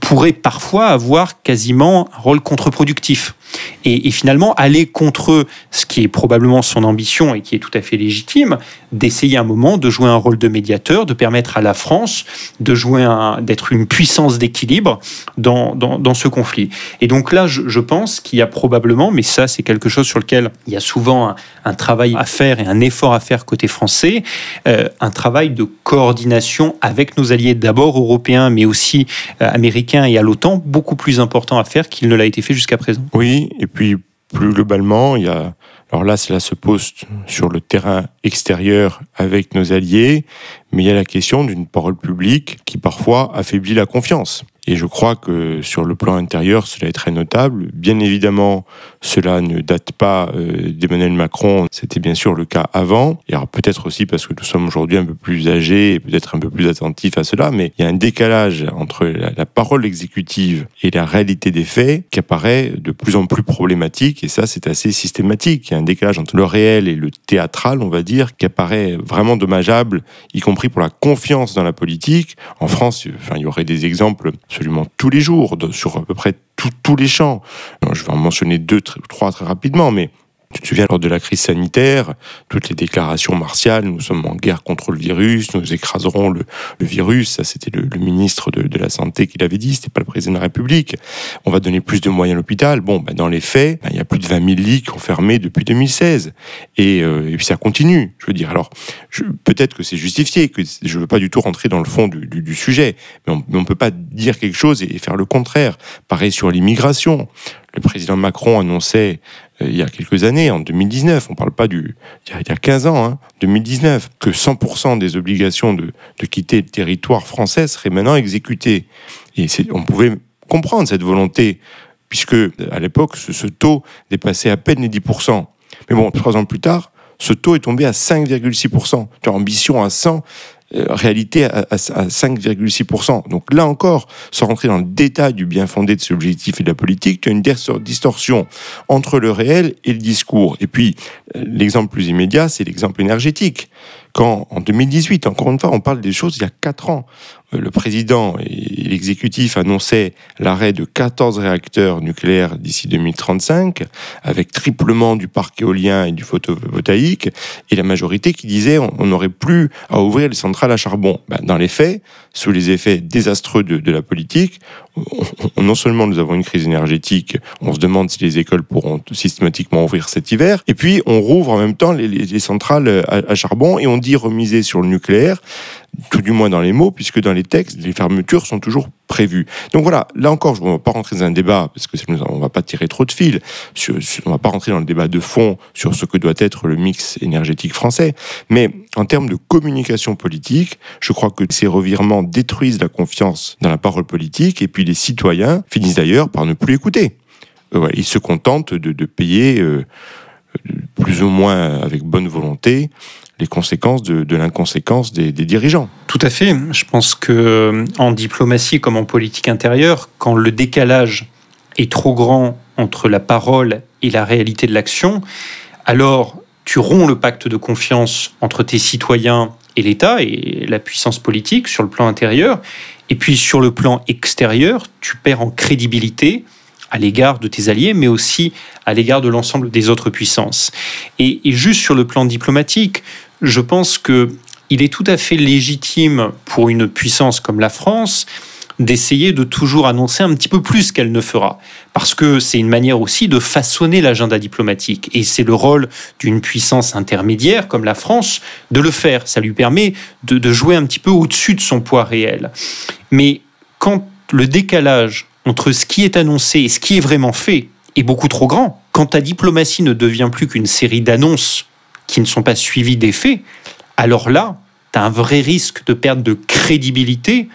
pourrait parfois avoir quasiment un rôle contre-productif. Et, finalement, aller contre ce qui est probablement son ambition et qui est tout à fait légitime, d'essayer un moment de jouer un rôle de médiateur, de permettre à la France de jouer d'être une puissance d'équilibre dans, dans, ce conflit. Et donc là, je, pense qu'il y a probablement, mais ça c'est quelque chose sur lequel il y a souvent un, travail à faire et un effort à faire côté français, euh, un travail de coordination avec nos alliés d'abord européens, mais aussi euh, américains et à l'OTAN, beaucoup plus important à faire qu'il ne l'a été fait jusqu'à présent. Oui, et puis plus globalement, il y a Alors là, cela se pose sur le terrain extérieur avec nos alliés, mais il y a la question d'une parole publique qui parfois affaiblit la confiance. Et je crois que sur le plan intérieur, cela est très notable. Bien évidemment, cela ne date pas euh, d'Emmanuel Macron. C'était bien sûr le cas avant. Et alors peut-être aussi parce que nous sommes aujourd'hui un peu plus âgés et peut-être un peu plus attentifs à cela, mais il y a un décalage entre la, la, parole exécutive et la réalité des faits qui apparaît de plus en plus problématique. Et ça, c'est assez systématique. Il y a un décalage entre le réel et le théâtral, on va dire, qui apparaît vraiment dommageable, y compris pour la confiance dans la politique. En France, enfin, il y aurait des exemples absolument tous les jours, sur à peu près tous les champs. je vais en mentionner deux, trois très rapidement, mais tu te souviens, lors de la crise sanitaire, toutes les déclarations martiales, nous sommes en guerre contre le virus, nous écraserons le, virus, ça c'était le, ministre de, la Santé qui l'avait dit, c'était pas le président de la République. On va donner plus de moyens à l'hôpital. Bon, ben, dans les faits, ben, il y a plus de 20 000 lits qui ont fermé depuis 2016. Et, euh, et puis ça continue, je veux dire. Alors, peut-être que c'est justifié, que je veux pas du tout rentrer dans le fond du, sujet, mais on, ne peut pas dire quelque chose et, et faire le contraire. Pareil sur l'immigration le président Macron annonçait il y a quelques années, en 2019, on ne parle pas du, il y a 15 ans, hein, 2019, que 100% des obligations de, quitter le territoire français seraient maintenant exécutées. Et on pouvait comprendre cette volonté, puisque à l'époque, ce, taux dépassait à peine les 10%. Mais bon, trois ans plus tard, ce taux est tombé à 5,6%. Ambition à 100, euh, réalité à, 5,6%. Donc là encore, sans rentrer dans le détail du bien fondé de ce objectif et de la politique, tu as une distorsion entre le réel et le discours. Et puis, euh, l'exemple plus immédiat, c'est l'exemple énergétique. Quand, en 2018, encore une fois, on parle des choses il y a 4 ans, euh, le président et l'exécutif annonçaient l'arrêt de 14 réacteurs nucléaires d'ici 2035, avec triplement du parc éolien et du photovoltaïque, et la majorité qui disait on n'aurait plus à ouvrir les centrales à charbon. Ben, dans les faits, sous les effets désastreux de, la politique, non seulement nous avons une crise énergétique, on se demande si les écoles pourront systématiquement ouvrir cet hiver, et puis on rouvre en même temps les, centrales à, charbon et on dit remiser sur le nucléaire tout du moins dans les mots, puisque dans les textes, les fermetures sont toujours prévues. Donc voilà, là encore, on ne va pas rentrer dans un débat, parce que on ne va pas tirer trop de fils, on ne va pas rentrer dans le débat de fond sur ce que doit être le mix énergétique français, mais en termes de communication politique, je crois que ces revirements détruisent la confiance dans la parole politique, et puis les citoyens finissent d'ailleurs par ne plus écouter. Euh, ils se contentent de, payer... Euh, plus ou moins avec bonne volonté les conséquences de, l'inconséquence des, dirigeants. Tout à fait. Je pense que euh, en diplomatie comme en politique intérieure, quand le décalage est trop grand entre la parole et la réalité de l'action, alors tu romps le pacte de confiance entre tes citoyens et l'État et la puissance politique sur le plan intérieur. Et puis sur le plan extérieur, tu perds en crédibilité à l'égard de tes alliés, mais aussi à l'égard de l'ensemble des autres puissances. Et, et, juste sur le plan diplomatique, je pense que il est tout à fait légitime pour une puissance comme la France d'essayer de toujours annoncer un petit peu plus qu'elle ne fera. Parce que c'est une manière aussi de façonner l'agenda diplomatique. Et c'est le rôle d'une puissance intermédiaire comme la France de le faire. Ça lui permet de, de jouer un petit peu au-dessus de son poids réel. Mais quand le décalage entre ce qui est annoncé et ce qui est vraiment fait est beaucoup trop grand, quand ta diplomatie ne devient plus qu'une série d'annonces qui ne sont pas suivis des faits, alors là, tu as un vrai risque de perte de crédibilité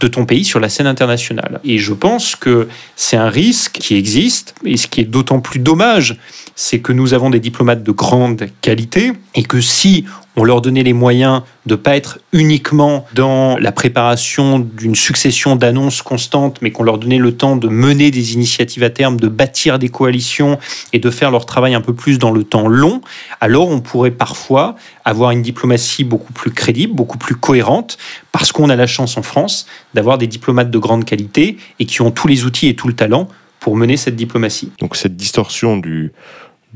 de ton pays sur la scène internationale. Et je pense que c'est un risque qui existe, et ce qui est d'autant plus dommage, c'est que nous avons des diplomates de grande qualité, et que si on leur donnait les moyens de ne pas être uniquement dans la préparation d'une succession d'annonces constantes, mais qu'on leur donnait le temps de mener des initiatives à terme, de bâtir des coalitions et de faire leur travail un peu plus dans le temps long, alors on pourrait parfois avoir une diplomatie beaucoup plus crédible, beaucoup plus cohérente, parce qu'on a la chance en France d'avoir des diplomates de grande qualité et qui ont tous les outils et tout le talent pour mener cette diplomatie. Donc cette distorsion du,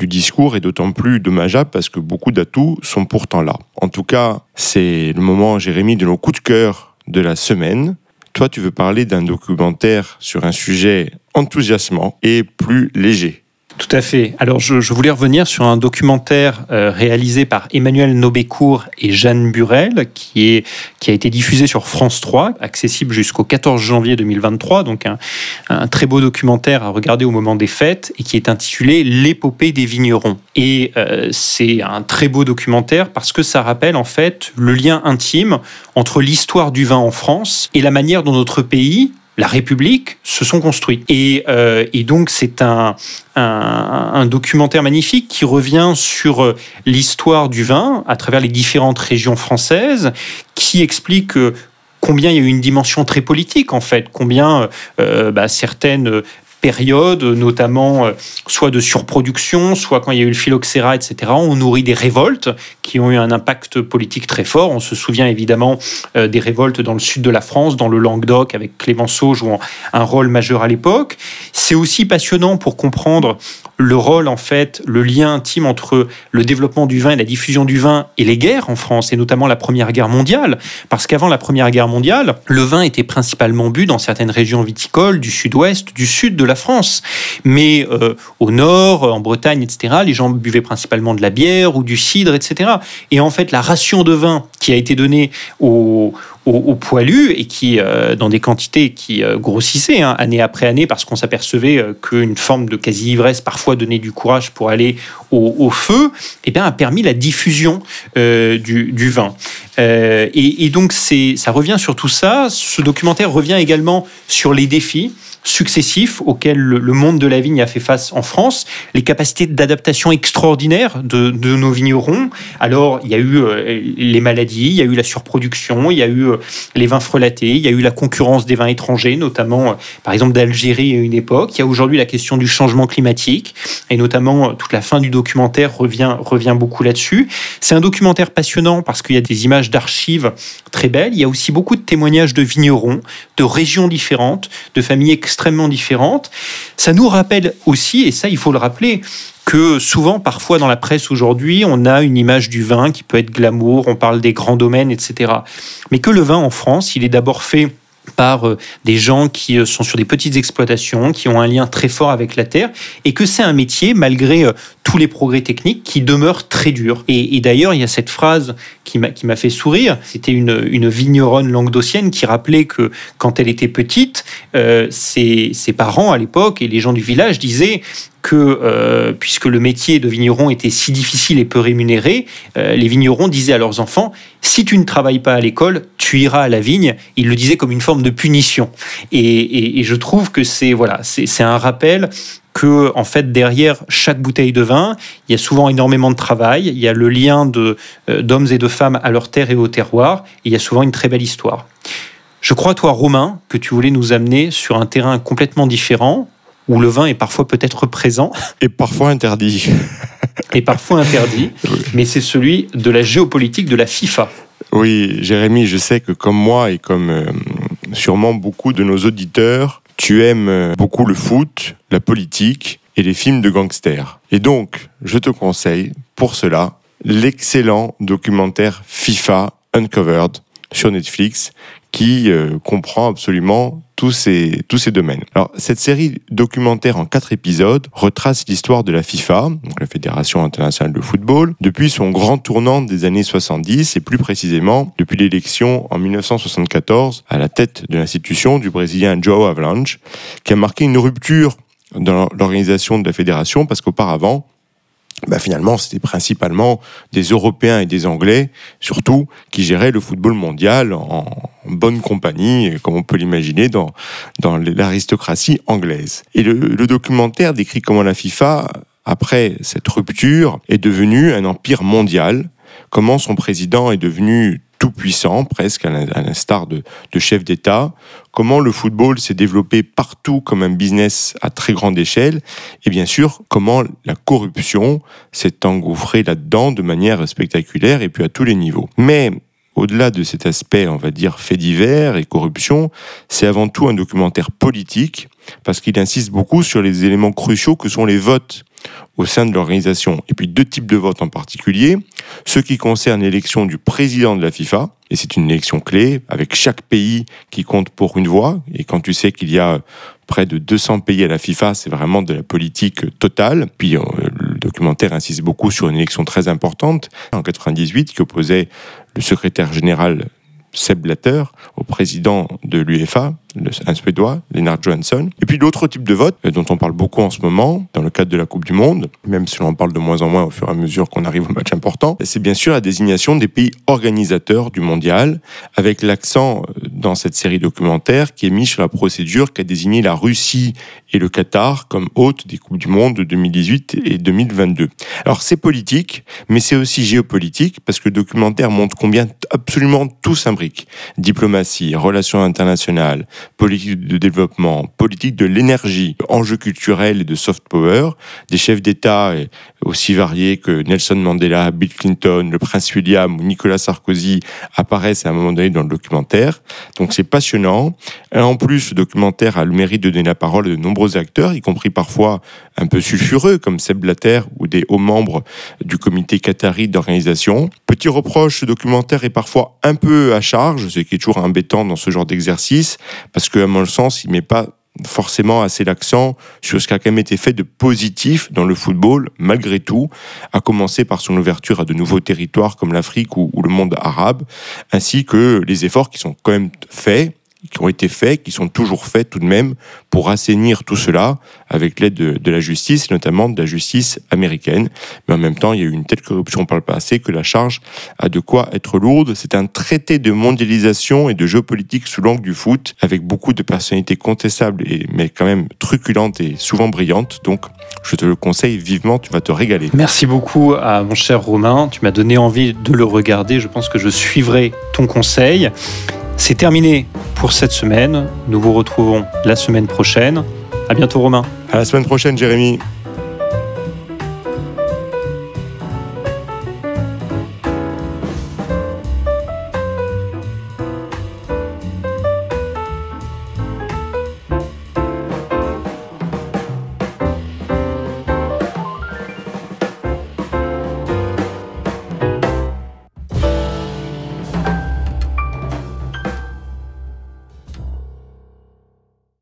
du discours est d'autant plus dommageable parce que beaucoup d'atouts sont pourtant là. En tout cas, c'est le moment, Jérémy, de nos coups de cœur de la semaine. Toi, tu veux parler d'un documentaire sur un sujet enthousiasmant et plus léger. Tout à fait. Alors, je, voulais revenir sur un documentaire euh, réalisé par Emmanuel Nobécourt et Jeanne Burel, qui, a été diffusé sur France 3, accessible jusqu'au 14 janvier 2023. Donc, un, un, très beau documentaire à regarder au moment des fêtes et qui est intitulé L'épopée des vignerons. Et euh, c'est un très beau documentaire parce que ça rappelle en fait le lien intime entre l'histoire du vin en France et la manière dont notre pays la République se sont construits. Et, euh, donc c'est un, un, documentaire magnifique qui revient sur euh, l'histoire du vin à travers les différentes régions françaises, qui explique euh, combien il y a eu une dimension très politique en fait, combien bah, certaines période, notamment euh, soit de surproduction, soit quand il y a eu le phylloxéra, etc. On nourrit des révoltes qui ont eu un impact politique très fort. On se souvient évidemment euh, des révoltes dans le sud de la France, dans le Languedoc, avec Clémenceau jouant un rôle majeur à l'époque. C'est aussi passionnant pour comprendre le rôle, en fait, le lien intime entre le développement du vin et la diffusion du vin et les guerres en France, et notamment la Première Guerre mondiale. Parce qu'avant la Première Guerre mondiale, le vin était principalement bu dans certaines régions viticoles du sud-ouest, du sud de la France. Mais euh, au nord, en Bretagne, etc., les gens buvaient principalement de la bière ou du cidre, etc. Et en fait, la ration de vin qui a été donnée aux, au, poilu et qui, euh, dans des quantités qui euh, grossissaient hein, année après année, parce qu'on s'apercevait qu'une forme de quasi-ivresse parfois donnait du courage pour aller au, feu, eh bien, a permis la diffusion du, vin. Et, et, donc, ça revient sur tout ça. Ce documentaire revient également sur les défis successifs auxquels le monde de la vigne a fait face en France, les capacités d'adaptation extraordinaires de, nos vignerons. Alors, il y a eu euh, les maladies, il y a eu la surproduction, il y a eu euh, les vins frelatés, il y a eu la concurrence des vins étrangers, notamment, euh, par exemple, d'Algérie à une époque. Il y a aujourd'hui la question du changement climatique, et notamment toute la fin du documentaire revient, revient beaucoup là-dessus. C'est un documentaire passionnant parce qu'il y a des images d'archives très belles. Il y a aussi beaucoup de témoignages de vignerons, de régions différentes, de familles extrêmement différentes. Ça nous rappelle aussi, et ça il faut le rappeler, que souvent, parfois dans la presse aujourd'hui, on a une image du vin qui peut être glamour, on parle des grands domaines, etc. Mais que le vin en France, il est d'abord fait par euh, des gens qui euh, sont sur des petites exploitations, qui ont un lien très fort avec la terre, et que c'est un métier, malgré euh, tous les progrès techniques, qui demeure très dur. Et, d'ailleurs, il y a cette phrase qui m'a fait sourire, c'était une, vigneronne languedocienne qui rappelait que quand elle était petite, ses, ses parents à l'époque et les gens du village disaient que, euh, puisque le métier de vigneron était si difficile et peu rémunéré, euh, les vignerons disaient à leurs enfants, si tu ne travailles pas à l'école, tu iras à la vigne. Ils le disaient comme une forme de punition. Et, je trouve que c'est voilà, c'est un rappel que en fait derrière chaque bouteille de vin, il y a souvent énormément de travail, il y a le lien de euh, d'hommes et de femmes à leur terre et au terroir, et il y a souvent une très belle histoire. Je crois, toi, Romain, que tu voulais nous amener sur un terrain complètement différent, où le vin est parfois peut-être présent. Et parfois interdit. et parfois interdit, mais c'est celui de la géopolitique de la FIFA. Oui, Jérémy, je sais que comme moi et comme euh, sûrement beaucoup de nos auditeurs, tu aimes euh, beaucoup le foot, la politique et les films de gangsters. Et donc, je te conseille, pour cela, l'excellent documentaire FIFA Uncovered sur Netflix, qui euh, comprend absolument tous ces, tous ces domaines. Alors, cette série documentaire en quatre épisodes retrace l'histoire de la FIFA, donc la Fédération internationale de football, depuis son grand tournant des années 70 et plus précisément depuis l'élection en 1974 à la tête de l'institution du Brésilien João Avalanche, qui a marqué une rupture dans l'organisation de la fédération parce qu'auparavant, bah finalement, c'était principalement des Européens et des Anglais, surtout, qui géraient le football mondial en bonne compagnie, comme on peut l'imaginer dans, dans l'aristocratie anglaise. Et le documentaire décrit comment la FIFA, après cette rupture, est devenue un empire mondial, comment son président est devenu tout puissant, presque à l'instar de, de chefs d'État, comment le football s'est développé partout comme un business à très grande échelle, et bien sûr comment la corruption s'est engouffrée là-dedans de manière spectaculaire et puis à tous les niveaux. Mais au-delà de cet aspect, on va dire, fait divers et corruption, c'est avant tout un documentaire politique, parce qu'il insiste beaucoup sur les éléments cruciaux que sont les votes au sein de l'organisation. Et puis deux types de votes en particulier, ceux qui concernent l'élection du président de la FIFA, et c'est une élection clé avec chaque pays qui compte pour une voix. Et quand tu sais qu'il y a près de 200 pays à la FIFA, c'est vraiment de la politique totale. Puis euh, le documentaire insiste beaucoup sur une élection très importante en 98 qui opposait le secrétaire général Seb Blatter au président de l'UEFA, un Suédois, Lennart Johansson. Et puis d'autres types de votes euh, dont on parle beaucoup en ce moment dans le cadre de la Coupe du Monde, même si on en parle de moins en moins au fur et à mesure qu'on arrive au match important, c'est bien sûr la désignation des pays organisateurs du mondial, avec l'accent euh, dans cette série documentaire qui est mis sur la procédure qu'a désigné la Russie et le Qatar comme hôtes des Coupes du Monde de 2018 et 2022. Alors c'est politique, mais c'est aussi géopolitique, parce que le documentaire montre combien absolument tout s'imbrique. Diplomatie, relations internationales, politique de développement, politique de l'énergie, enjeux culturels et de soft power, des chefs d'État aussi variés que Nelson Mandela, Bill Clinton, le prince William ou Nicolas Sarkozy apparaissent à un moment donné dans le documentaire. Donc c'est passionnant. en plus, le documentaire a le mérite de donner la parole à de nombreux acteurs, y compris parfois un peu sulfureux, comme Seb Blatter ou des hauts membres du comité qatari d'organisation. Petit reproche, ce documentaire est parfois un peu à charge, ce qui est toujours embêtant dans ce genre d'exercice, parce qu'à mon sens, il met pas forcément assez l'accent sur ce qui a quand même été fait de positif dans le football, malgré tout, à commencer par son ouverture à de nouveaux territoires comme l'Afrique ou, ou, le monde arabe, ainsi que les efforts qui sont quand même faits qui ont été faits, qui sont toujours faits tout de même pour assainir tout cela avec l'aide de, la justice, notamment de la justice américaine. Mais en même temps, il y a eu une telle corruption par le passé que la charge a de quoi être lourde. C'est un traité de mondialisation et de géopolitique sous l'angle du foot, avec beaucoup de personnalités contestables, et, mais quand même truculentes et souvent brillantes. Donc, je te le conseille vivement, tu vas te régaler. Merci beaucoup à mon cher Romain. Tu m'as donné envie de le regarder. Je pense que je suivrai ton conseil. C'est terminé pour cette semaine. Nous vous retrouvons la semaine prochaine. À bientôt Romain. À la semaine prochaine Jérémy.